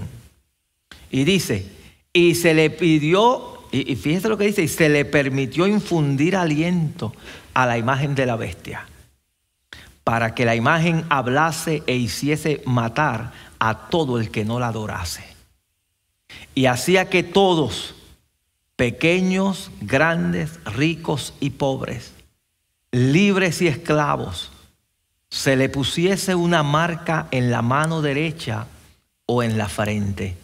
A: Y dice, y se le pidió, y, y lo que dice, y se le permitió infundir aliento a la imagen de la bestia, para que la imagen hablase e hiciese matar a todo el que no la adorase. Y hacía que todos, pequeños, grandes, ricos y pobres, libres y esclavos, se le pusiese una marca en la mano derecha o en la frente,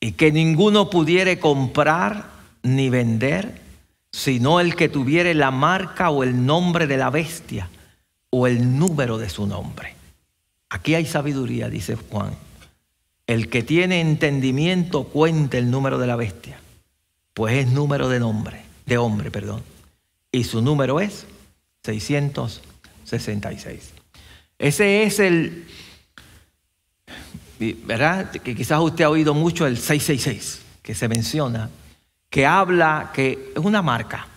A: y que ninguno pudiera comprar ni vender sino el que tuviere la marca o el nombre de la bestia o el número de su nombre. Aquí hay sabiduría, dice Juan. El que tiene entendimiento cuente el número de la bestia, pues es número de nombre, de hombre, perdón. Y su número es 666. Ese es el, ¿verdad? Que quizás usted ha oído mucho el 666, que se menciona que habla que es una marca.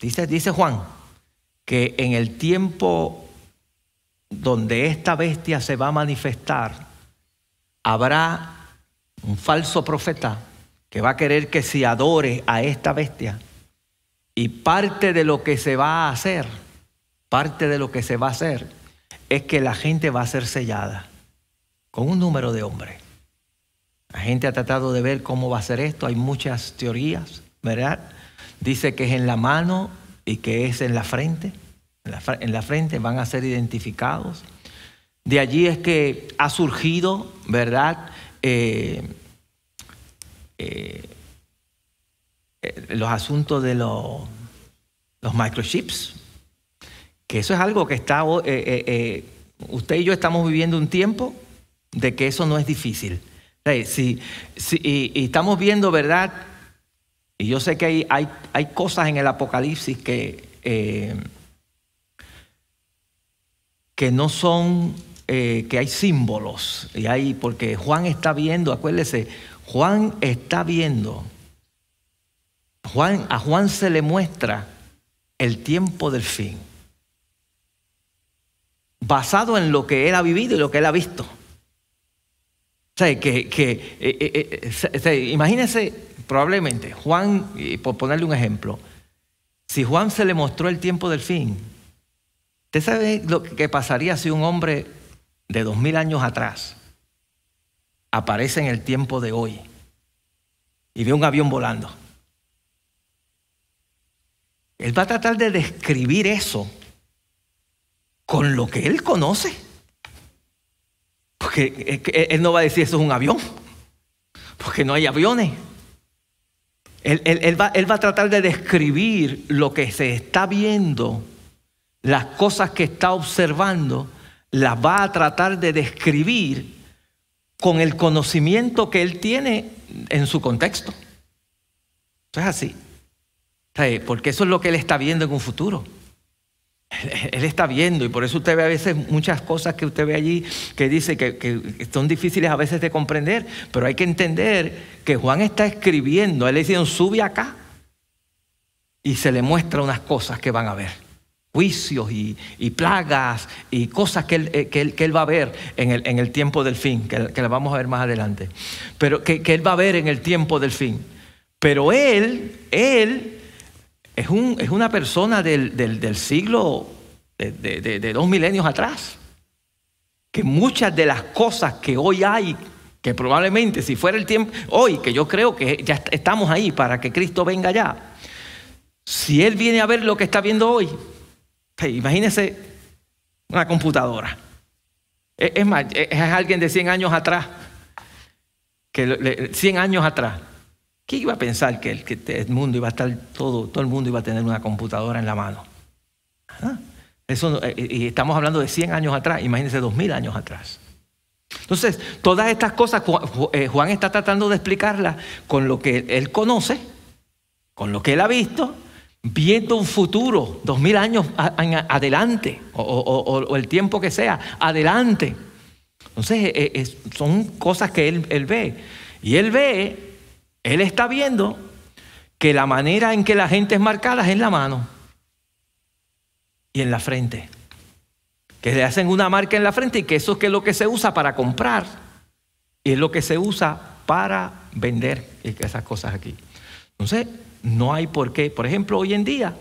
A: Dice, dice Juan que en el tiempo donde esta bestia se va a manifestar, habrá un falso profeta que va a querer que se adore a esta bestia Y parte de lo que se va a hacer, parte de lo que se va a hacer, es que la gente va a ser sellada con un número de hombres. La gente ha tratado de ver cómo va a ser esto, hay muchas teorías, ¿verdad? Dice que es en la mano y que es en la frente. En la, frente van a ser identificados. De allí es que ha surgido, ¿verdad? Eh, eh, eh, los asuntos de los, los microchips, que eso es algo que está, usted y yo estamos viviendo un tiempo de que eso no es difícil. Sí, y, estamos viendo, ¿verdad? Y yo sé que hay, hay, hay cosas en el Apocalipsis que, que no son, eh, que hay símbolos. Y hay, porque Juan está viendo, acuérdese, Juan está viendo. Juan, a Juan se le muestra el tiempo del fin. Basado en lo que él ha vivido y lo que él ha visto. O sea, que, que eh, eh, imagínense, probablemente, Juan, por ponerle un ejemplo, si Juan se le mostró el tiempo del fin, ¿usted sabe lo que pasaría si un hombre de dos mil años atrás aparece en el tiempo de hoy y ve un avión volando? Él va a tratar de describir eso con lo que él conoce. Porque él no va a decir eso es un avión, porque no hay aviones. Él, él, va, a tratar de describir lo que se está viendo, las cosas que está observando, las va a tratar de describir con el conocimiento que él tiene en su contexto. Eso es así. Porque eso es lo que él está viendo en un futuro. Él está viendo y por eso usted ve a veces muchas cosas que usted ve allí que dice que, son difíciles a veces de comprender, pero hay que entender que Juan está escribiendo, él le dice, sube acá y se le muestra unas cosas que van a ver, juicios y, plagas y cosas que él, eh, que, él, va a ver en el, en el tiempo del fin, que, que las vamos a ver más adelante, pero que, él va a ver en el tiempo del fin. Pero él, él es, un, es una persona del, siglo de, dos milenios atrás. Que muchas de las cosas que hoy hay, que probablemente si fuera el tiempo, hoy, que yo creo que ya estamos ahí para que Cristo venga ya, si Él viene a ver lo que está viendo hoy, imagínese una computadora. Es, más, es alguien de 100 años atrás, que 100 años atrás, ¿Quién iba a pensar que el, mundo iba a estar todo, todo el mundo iba a tener una computadora en la mano? ¿Ah? Eh, y estamos hablando de 100 años atrás, imagínense 2000 años atrás. Entonces, todas estas cosas eh, Juan está tratando de explicarlas con lo que él conoce, con lo que él ha visto, viendo un futuro, 2000 años adelante, o, el tiempo que sea, adelante. Entonces, eh, son cosas que él, él ve. Y él ve él está viendo que la manera en que la gente es marcada es en la mano y en la frente. Que le hacen una marca en la frente y que eso es lo que se usa para comprar y es lo que se usa para vender esas cosas aquí. Entonces, no hay por qué. Por ejemplo, hoy en día,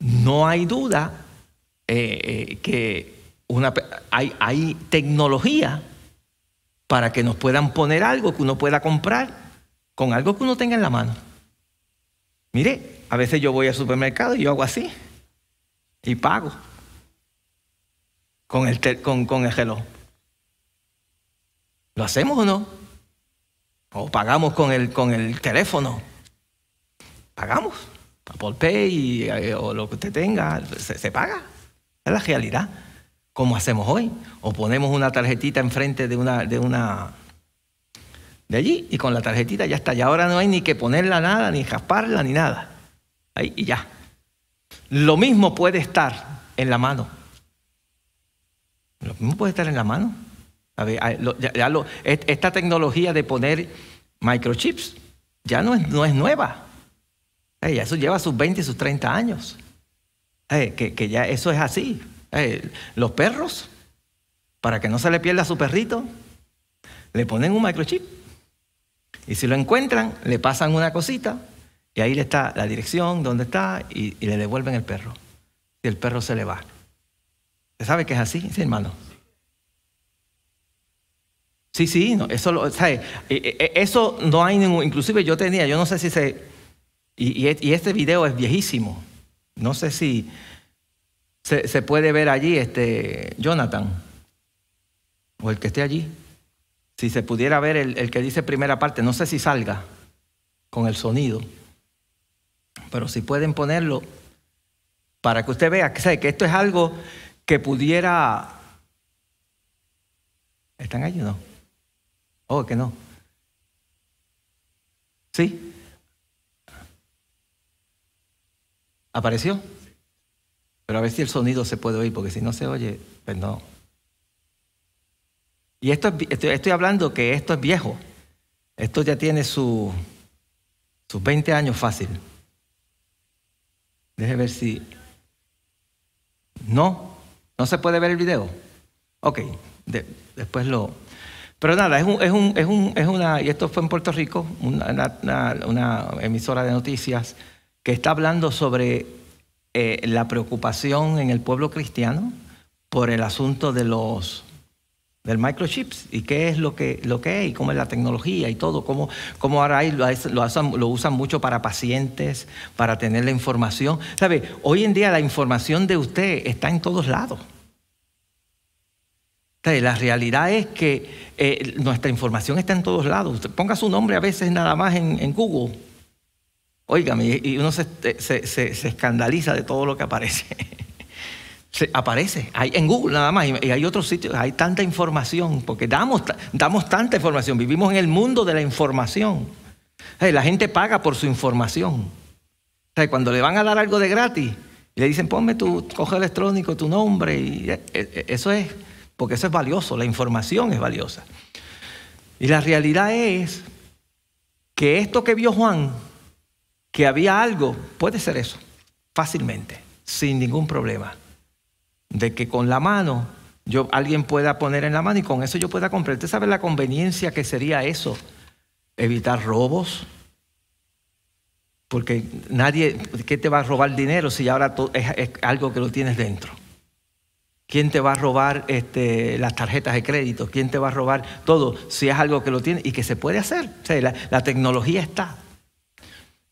A: no hay duda eh, eh, que una, hay, hay tecnología para que nos puedan poner algo que uno pueda comprar con algo que uno tenga en la mano. Mire, a veces yo voy al supermercado y yo hago así y pago con el, con, con el reloj. ¿Lo hacemos o no? O pagamos con el, con el teléfono. Pagamos. Apple Pay eh, o lo que usted tenga, se, paga. Es la realidad como hacemos hoy. O ponemos una tarjetita enfrente de una, de una de allí y con la tarjetita ya está. Y ahora no hay ni que ponerla nada, ni jasparla, ni nada. Ahí y ya. Lo mismo puede estar en la mano. Lo mismo puede estar en la mano. esta tecnología de poner microchips ya no es, no es nueva. Eso lleva sus 20 y sus 30 años. que, que ya eso es así. Eh, los perros, para que no se le pierda a su perrito, le ponen un microchip. Y si lo encuentran, le pasan una cosita Y ahí le está la dirección, dónde está, y, le devuelven el perro. Y el perro se le va. ¿Se sabe que es así, sí, hermano? Sí, sí, no, eso, lo, ¿sabe? E, e, e, eso no hay ningún, inclusive yo tenía, yo no sé si se, y, este video es viejísimo, no sé si se, puede ver allí, este, Jonathan, o el que esté allí, si se pudiera ver el, que dice primera parte, no sé si salga con el sonido. Pero si pueden ponerlo para que usted vea que, que esto es algo que pudiera... ¿Están ahí o no? Oh, que no. ¿Sí? ¿Apareció? Pero a ver si el sonido se puede oír, porque si no se oye, pues no. Y esto estoy, estoy hablando que esto es viejo. Esto ya tiene su, sus 20 años fácil. Deje ver si... No, no se puede ver el video. Ok, después lo... Pero nada, es, un, es, un, es, un, es, una, y esto fue en Puerto Rico, una, una, emisora de noticias que está hablando sobre eh, la preocupación en el pueblo cristiano por el asunto de los del microchips y qué es lo que, lo que es y cómo es la tecnología y todo, cómo, cómo ahora lo, usan mucho para pacientes, para tener la información. ¿Sabe? Hoy en día la información de usted está en todos lados. La realidad es que eh, nuestra información está en todos lados. Usted ponga su nombre a veces nada más en, Google. Óigame, y uno se, se, se escandaliza de todo lo que aparece. aparece hay, en Google nada más y hay otros sitios, hay tanta información, porque damos, damos tanta información, vivimos en el mundo de la información. La gente paga por su información. Cuando le van a dar algo de gratis, le dicen, ponme tu correo electrónico, tu nombre, y e, e, eso es, porque eso es valioso, la información es valiosa. Y la realidad es que esto que vio Juan, que había algo, puede ser eso, fácilmente, sin ningún problema de que con la mano yo, alguien pueda poner en la mano y con eso yo pueda comprar. ¿Usted sabe la conveniencia que sería eso? Evitar robos. Porque nadie, ¿qué te va a robar dinero si ahora es, algo que lo tienes dentro? ¿Quién te va a robar este, las tarjetas de crédito? ¿Quién te va a robar todo si es algo que lo tiene y que se puede hacer? la tecnología está.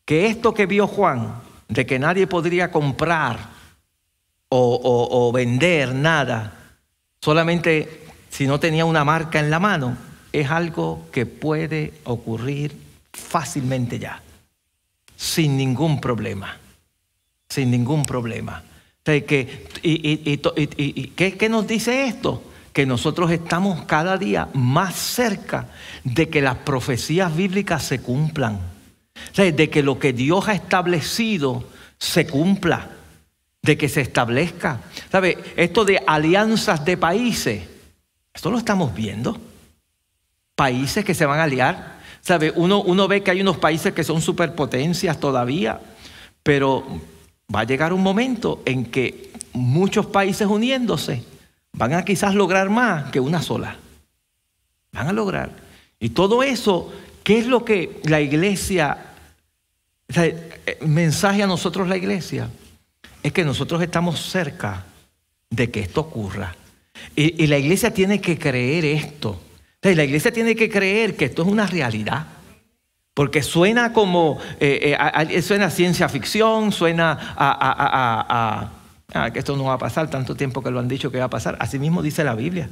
A: Que esto que vio Juan, de que nadie podría comprar o, vender nada, solamente si no tenía una marca en la mano, es algo que puede ocurrir fácilmente ya, sin ningún problema, sin ningún problema. ¿Y, ¿qué, nos dice esto? Que nosotros estamos cada día más cerca de que las profecías bíblicas se cumplan, de que lo que Dios ha establecido se cumpla de que se establezca. ¿Sabe? Esto de alianzas de países, esto lo estamos viendo. Países que se van a aliar. ¿Sabe? Uno, uno ve que hay unos países que son superpotencias todavía, pero va a llegar un momento en que muchos países uniéndose van a quizás lograr más que una sola. Van a lograr. Y todo eso, ¿qué es lo que la iglesia, eh, mensaje a nosotros la iglesia? es que nosotros estamos cerca de que esto ocurra. Y, la iglesia tiene que creer esto. la iglesia tiene que creer que esto es una realidad. Porque suena como, eh, eh, suena ciencia ficción, suena a, a, que esto no va a pasar, tanto tiempo que lo han dicho que va a pasar. Así mismo dice la Biblia,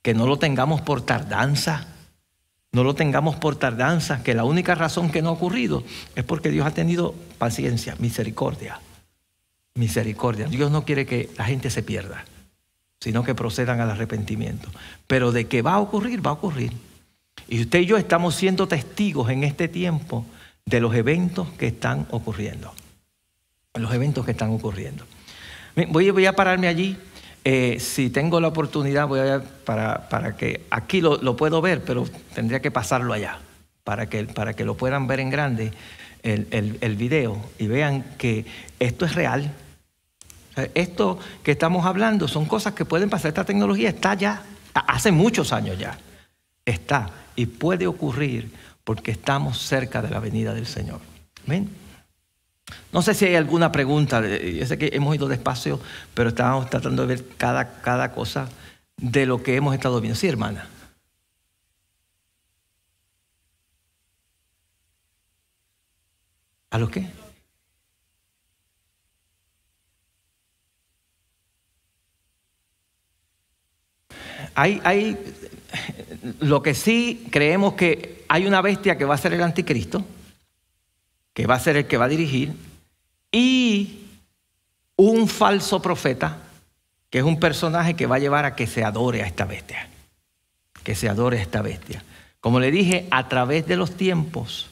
A: que no lo tengamos por tardanza, no lo tengamos por tardanza, que la única razón que no ha ocurrido es porque Dios ha tenido paciencia, misericordia misericordia. Dios no quiere que la gente se pierda, sino que procedan al arrepentimiento. Pero de que va a ocurrir, va a ocurrir. Y usted y yo estamos siendo testigos en este tiempo de los eventos que están ocurriendo. Los eventos que están ocurriendo. Voy, voy a pararme allí. Eh, si tengo la oportunidad, voy a para, para que aquí lo, puedo ver, pero tendría que pasarlo allá, para que, para que lo puedan ver en grande el, el, el video y vean que esto es real, esto que estamos hablando son cosas que pueden pasar. Esta tecnología está ya, hace muchos años ya. Está y puede ocurrir porque estamos cerca de la venida del Señor. ¿Ven? No sé si hay alguna pregunta. Yo sé que hemos ido despacio, pero estábamos tratando de ver cada, cada cosa de lo que hemos estado viendo. Sí, hermana. ¿A lo qué? Hay, hay, lo que sí creemos que hay una bestia que va a ser el anticristo, que va a ser el que va a dirigir, y un falso profeta, que es un personaje que va a llevar a que se adore a esta bestia, que se adore a esta bestia. Como le dije, a través de los tiempos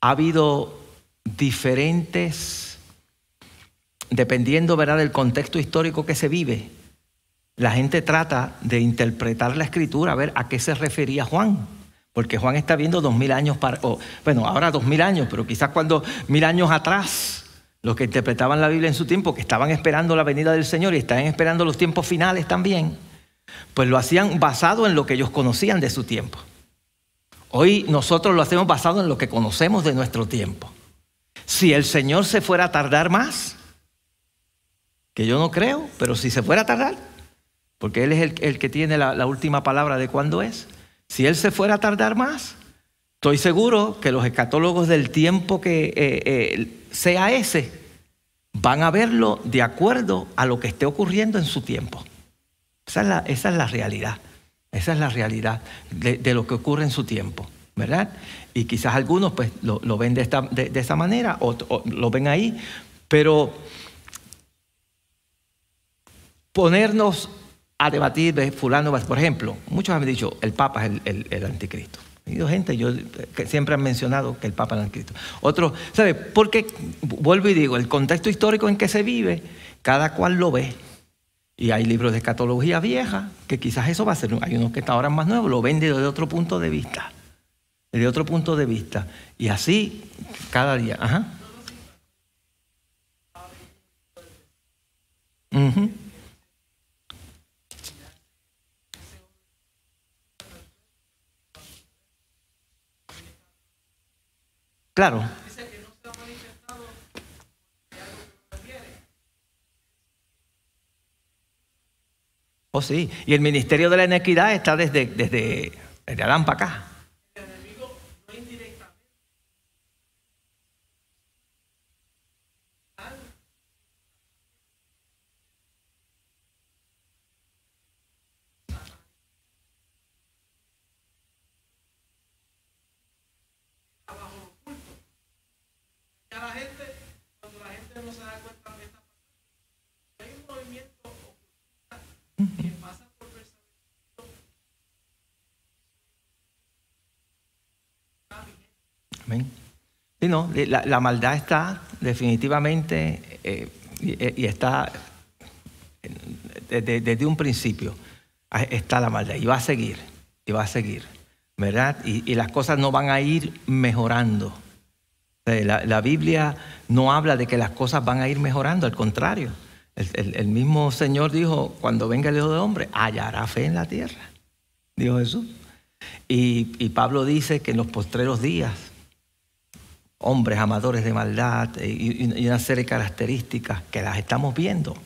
A: ha habido diferentes, dependiendo ¿verdad? del contexto histórico que se vive, la gente trata de interpretar la escritura, a ver a qué se refería Juan. Porque Juan está viendo dos mil años para, bueno, ahora dos mil años, pero quizás cuando mil años atrás, los que interpretaban la Biblia en su tiempo, que estaban esperando la venida del Señor y estaban esperando los tiempos finales también, pues lo hacían basado en lo que ellos conocían de su tiempo. Hoy nosotros lo hacemos basado en lo que conocemos de nuestro tiempo. Si el Señor se fuera a tardar más, que yo no creo, pero si se fuera a tardar, porque Él es el, que tiene la, última palabra de cuándo es, si Él se fuera a tardar más, estoy seguro que los escatólogos del tiempo que eh, eh, sea ese, van a verlo de acuerdo a lo que esté ocurriendo en su tiempo. Esa es la, realidad. Esa es la realidad de, lo que ocurre en su tiempo, ¿verdad? Y quizás algunos pues lo, ven de, esta, de, esa manera o, lo ven ahí, pero ponernos a debatir de fulano, por ejemplo, muchos han dicho, el Papa es el, anticristo. Ha habido gente yo, que siempre han mencionado que el Papa es el anticristo. Otros, ¿sabe? Porque, vuelvo y digo, el contexto histórico en que se vive, cada cual lo ve. Y hay libros de escatología vieja, que quizás eso va a ser, hay unos que están ahora más nuevos, lo ven desde otro punto de vista. Desde otro punto de vista. Y así, cada día. Ajá. Claro. Oh, sí. Y el ministerio de la inequidad está desde, desde, desde Adán para acá. Sí, no, la, maldad está definitivamente eh, y, está desde, un principio. Está la maldad y va a seguir, y va a seguir, ¿verdad? Y, las cosas no van a ir mejorando. La, Biblia no habla de que las cosas van a ir mejorando, al contrario. El, mismo Señor dijo, cuando venga el Hijo de Hombre, hallará fe en la tierra, dijo Jesús. Y, y Pablo dice que en los postreros días hombres amadores de maldad eh, y, una serie de características que las estamos viendo.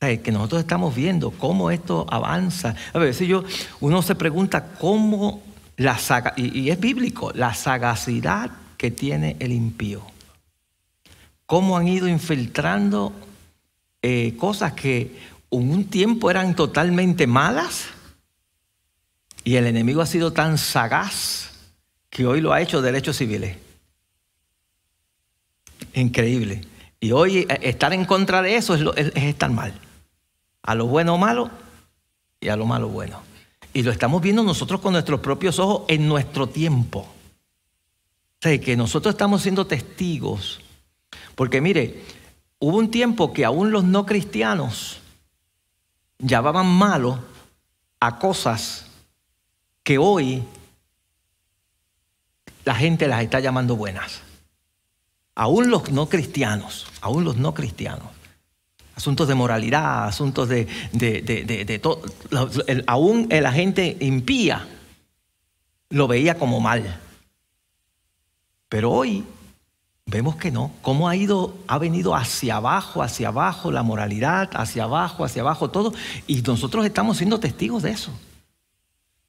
A: Que nosotros estamos viendo cómo esto avanza. A veces yo, uno se pregunta cómo la saga, y, es bíblico, la sagacidad que tiene el impío. Cómo han ido infiltrando eh, cosas que en un tiempo eran totalmente malas y el enemigo ha sido tan sagaz que hoy lo ha hecho derechos civiles. Increíble. Y hoy eh, estar en contra de eso es, estar mal. A lo bueno malo y a lo malo bueno. Y lo estamos viendo nosotros con nuestros propios ojos en nuestro tiempo. O sea, que nosotros estamos siendo testigos. Porque mire, hubo un tiempo que aún los no cristianos llamaban malo a cosas que hoy la gente las está llamando buenas aún los no cristianos, aún los no cristianos, asuntos de moralidad, asuntos de, de, todo, aún la gente impía lo veía como mal. Pero hoy Vemos que no. ¿Cómo ha ido, ha venido hacia abajo, hacia abajo la moralidad, hacia abajo, hacia abajo todo? Y nosotros estamos siendo testigos de eso.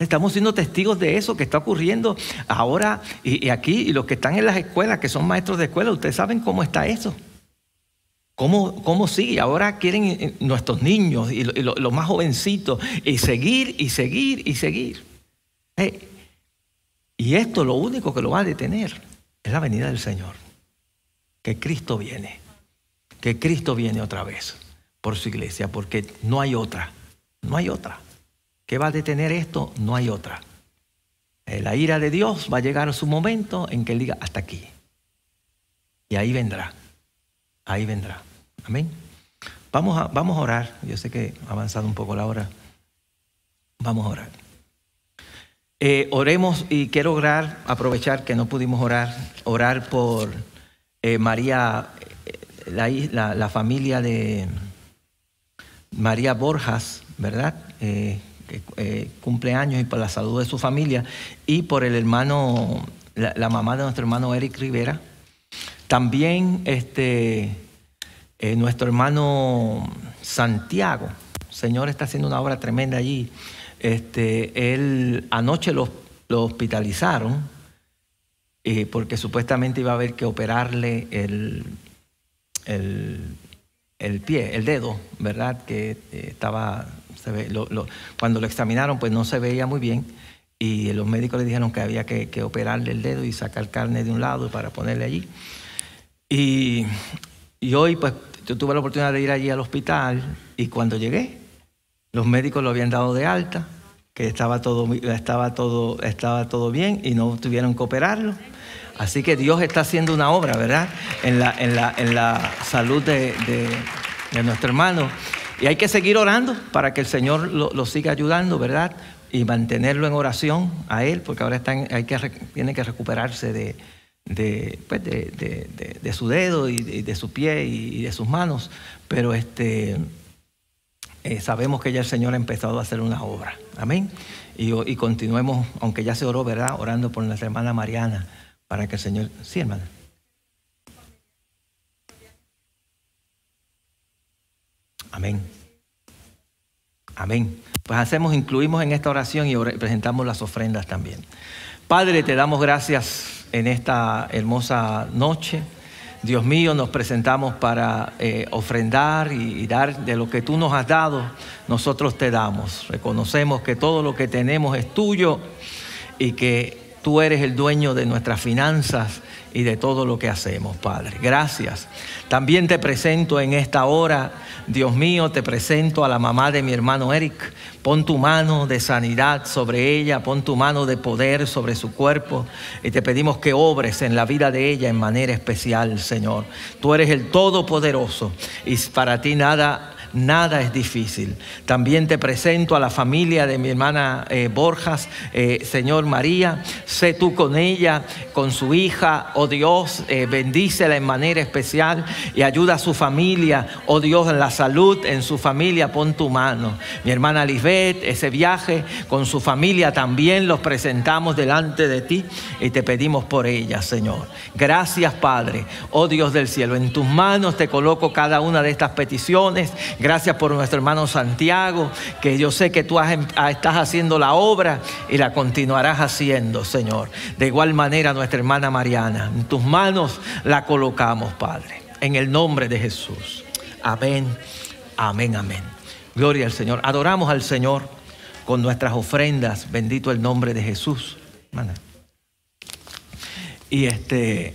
A: Estamos siendo testigos de eso que está ocurriendo ahora y, aquí. Y los que están en las escuelas, que son maestros de escuela, ustedes saben cómo está eso. ¿Cómo, cómo sigue? Ahora quieren eh, nuestros niños y, los más jovencitos y seguir y seguir y seguir. Eh, y esto lo único que lo va a detener es la venida del Señor. Que Cristo viene. Que Cristo viene otra vez por su iglesia, porque no hay otra. No hay otra. ¿Qué va a detener esto? No hay otra. Eh, la ira de Dios va a llegar a su momento en que Él diga hasta aquí. Y ahí vendrá. Ahí vendrá. Amén. Vamos a, vamos a orar. Yo sé que ha avanzado un poco la hora. Vamos a orar. Eh, oremos y quiero orar, aprovechar que no pudimos orar, orar por eh, María, la, la, familia de María Borjas, ¿verdad? eh, cumpleaños y por la salud de su familia y por el hermano, la, mamá de nuestro hermano Eric Rivera. También este, eh, nuestro hermano Santiago, el Señor está haciendo una obra tremenda allí. Este, él anoche lo, hospitalizaron eh, porque supuestamente iba a haber que operarle el, el, pie, el dedo, ¿verdad? Que eh, estaba cuando lo examinaron, pues no se veía muy bien y los médicos le dijeron que había que, operarle el dedo y sacar carne de un lado para ponerle allí. Y, hoy, pues, yo tuve la oportunidad de ir allí al hospital y cuando llegué, los médicos lo habían dado de alta, que estaba todo, estaba todo, estaba todo bien y no tuvieron que operarlo. Así que Dios está haciendo una obra, ¿verdad? En la, en la, en la salud de, de nuestro hermano. Y hay que seguir orando para que el Señor lo, siga ayudando, ¿verdad? Y mantenerlo en oración a Él, porque ahora hay que, tiene que recuperarse de, de, pues su dedo y de, su pie y, de sus manos. Pero este, eh, sabemos que ya el Señor ha empezado a hacer una obra. Amén. Y, y continuemos, aunque ya se oró, ¿verdad? Orando por nuestra hermana Mariana, para que el Señor... Sí, hermana. Amén. Amén. Pues hacemos, incluimos en esta oración y presentamos las ofrendas también. Padre, te damos gracias en esta hermosa noche. Dios mío, nos presentamos para eh, ofrendar y, dar de lo que tú nos has dado, nosotros te damos. Reconocemos que todo lo que tenemos es tuyo y que tú eres el dueño de nuestras finanzas y de todo lo que hacemos, Padre. Gracias. También te presento en esta hora Dios mío, te presento a la mamá de mi hermano Eric. Pon tu mano de sanidad sobre ella, pon tu mano de poder sobre su cuerpo y te pedimos que obres en la vida de ella en manera especial, Señor. Tú eres el Todopoderoso y para ti nada nada es difícil. También te presento a la familia de mi hermana eh, Borjas, eh, Señor María, sé tú con ella, con su hija, oh Dios, eh, bendícela en manera especial y ayuda a su familia, oh Dios, en la salud, en su familia, pon tu mano. Mi hermana Lisbeth, ese viaje con su familia también los presentamos delante de ti y te pedimos por ella, Señor. Gracias, Padre, oh Dios del cielo, en tus manos te coloco cada una de estas peticiones Gracias por nuestro hermano Santiago, que yo sé que tú em, ah, estás haciendo la obra y la continuarás haciendo, Señor. De igual manera, nuestra hermana Mariana, en tus manos la colocamos, Padre, en el nombre de Jesús. Amén, amén, amén. Gloria al Señor. Adoramos al Señor con nuestras ofrendas. Bendito el nombre de Jesús. Y este.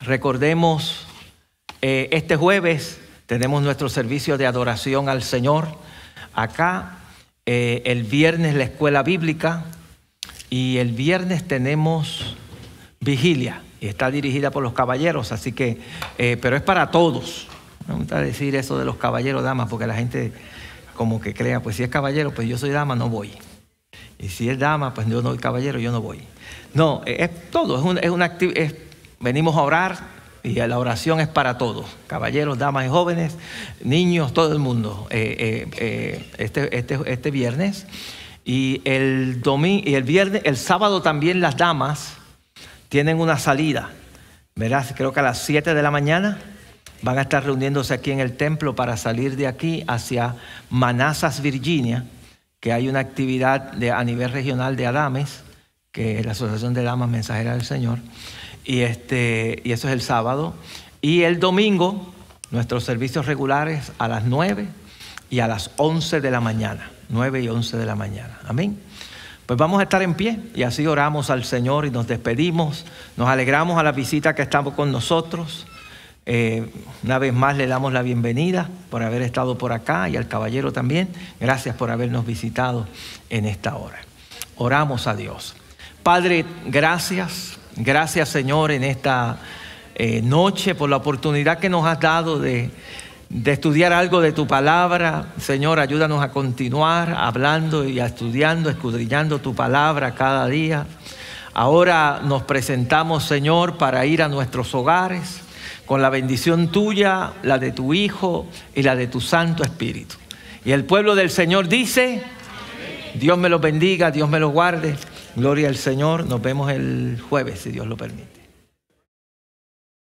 A: Recordemos, eh, este jueves tenemos nuestro servicio de adoración al Señor acá. Eh, el viernes la escuela bíblica y el viernes tenemos vigilia y está dirigida por los caballeros, así que, eh, pero es para todos. Me gusta decir eso de los caballeros, damas, porque la gente como que crea, pues si es caballero, pues yo soy dama, no voy. Y si es dama, pues yo no soy caballero, yo no voy. No, es todo, es, es una actividad venimos a orar y la oración es para todos, caballeros, damas y jóvenes, niños, todo el mundo, eh, eh, eh, este, este, este, viernes. Y el, domingo, y el viernes, el sábado también las damas tienen una salida. Verás, creo que a las 7 de la mañana van a estar reuniéndose aquí en el templo para salir de aquí hacia Manassas, Virginia, que hay una actividad a nivel regional de Adames, que es la Asociación de Damas Mensajeras del Señor. Y, este, y eso es el sábado. Y el domingo, nuestros servicios regulares a las 9 y a las 11 de la mañana. 9 y 11 de la mañana. Amén. Pues vamos a estar en pie y así oramos al Señor y nos despedimos. Nos alegramos a la visita que estamos con nosotros. Eh, una vez más le damos la bienvenida por haber estado por acá y al caballero también. Gracias por habernos visitado en esta hora. Oramos a Dios. Padre, gracias. Gracias Señor en esta eh, noche por la oportunidad que nos has dado de de estudiar algo de tu palabra. Señor, ayúdanos a continuar hablando y estudiando, escudriñando tu palabra cada día. Ahora nos presentamos, Señor, para ir a nuestros hogares con la bendición tuya, la de tu Hijo y la de tu Santo Espíritu. Y el pueblo del Señor dice, Dios me los bendiga, Dios me los guarde. Gloria al Señor. Nos vemos el jueves, si Dios lo permite.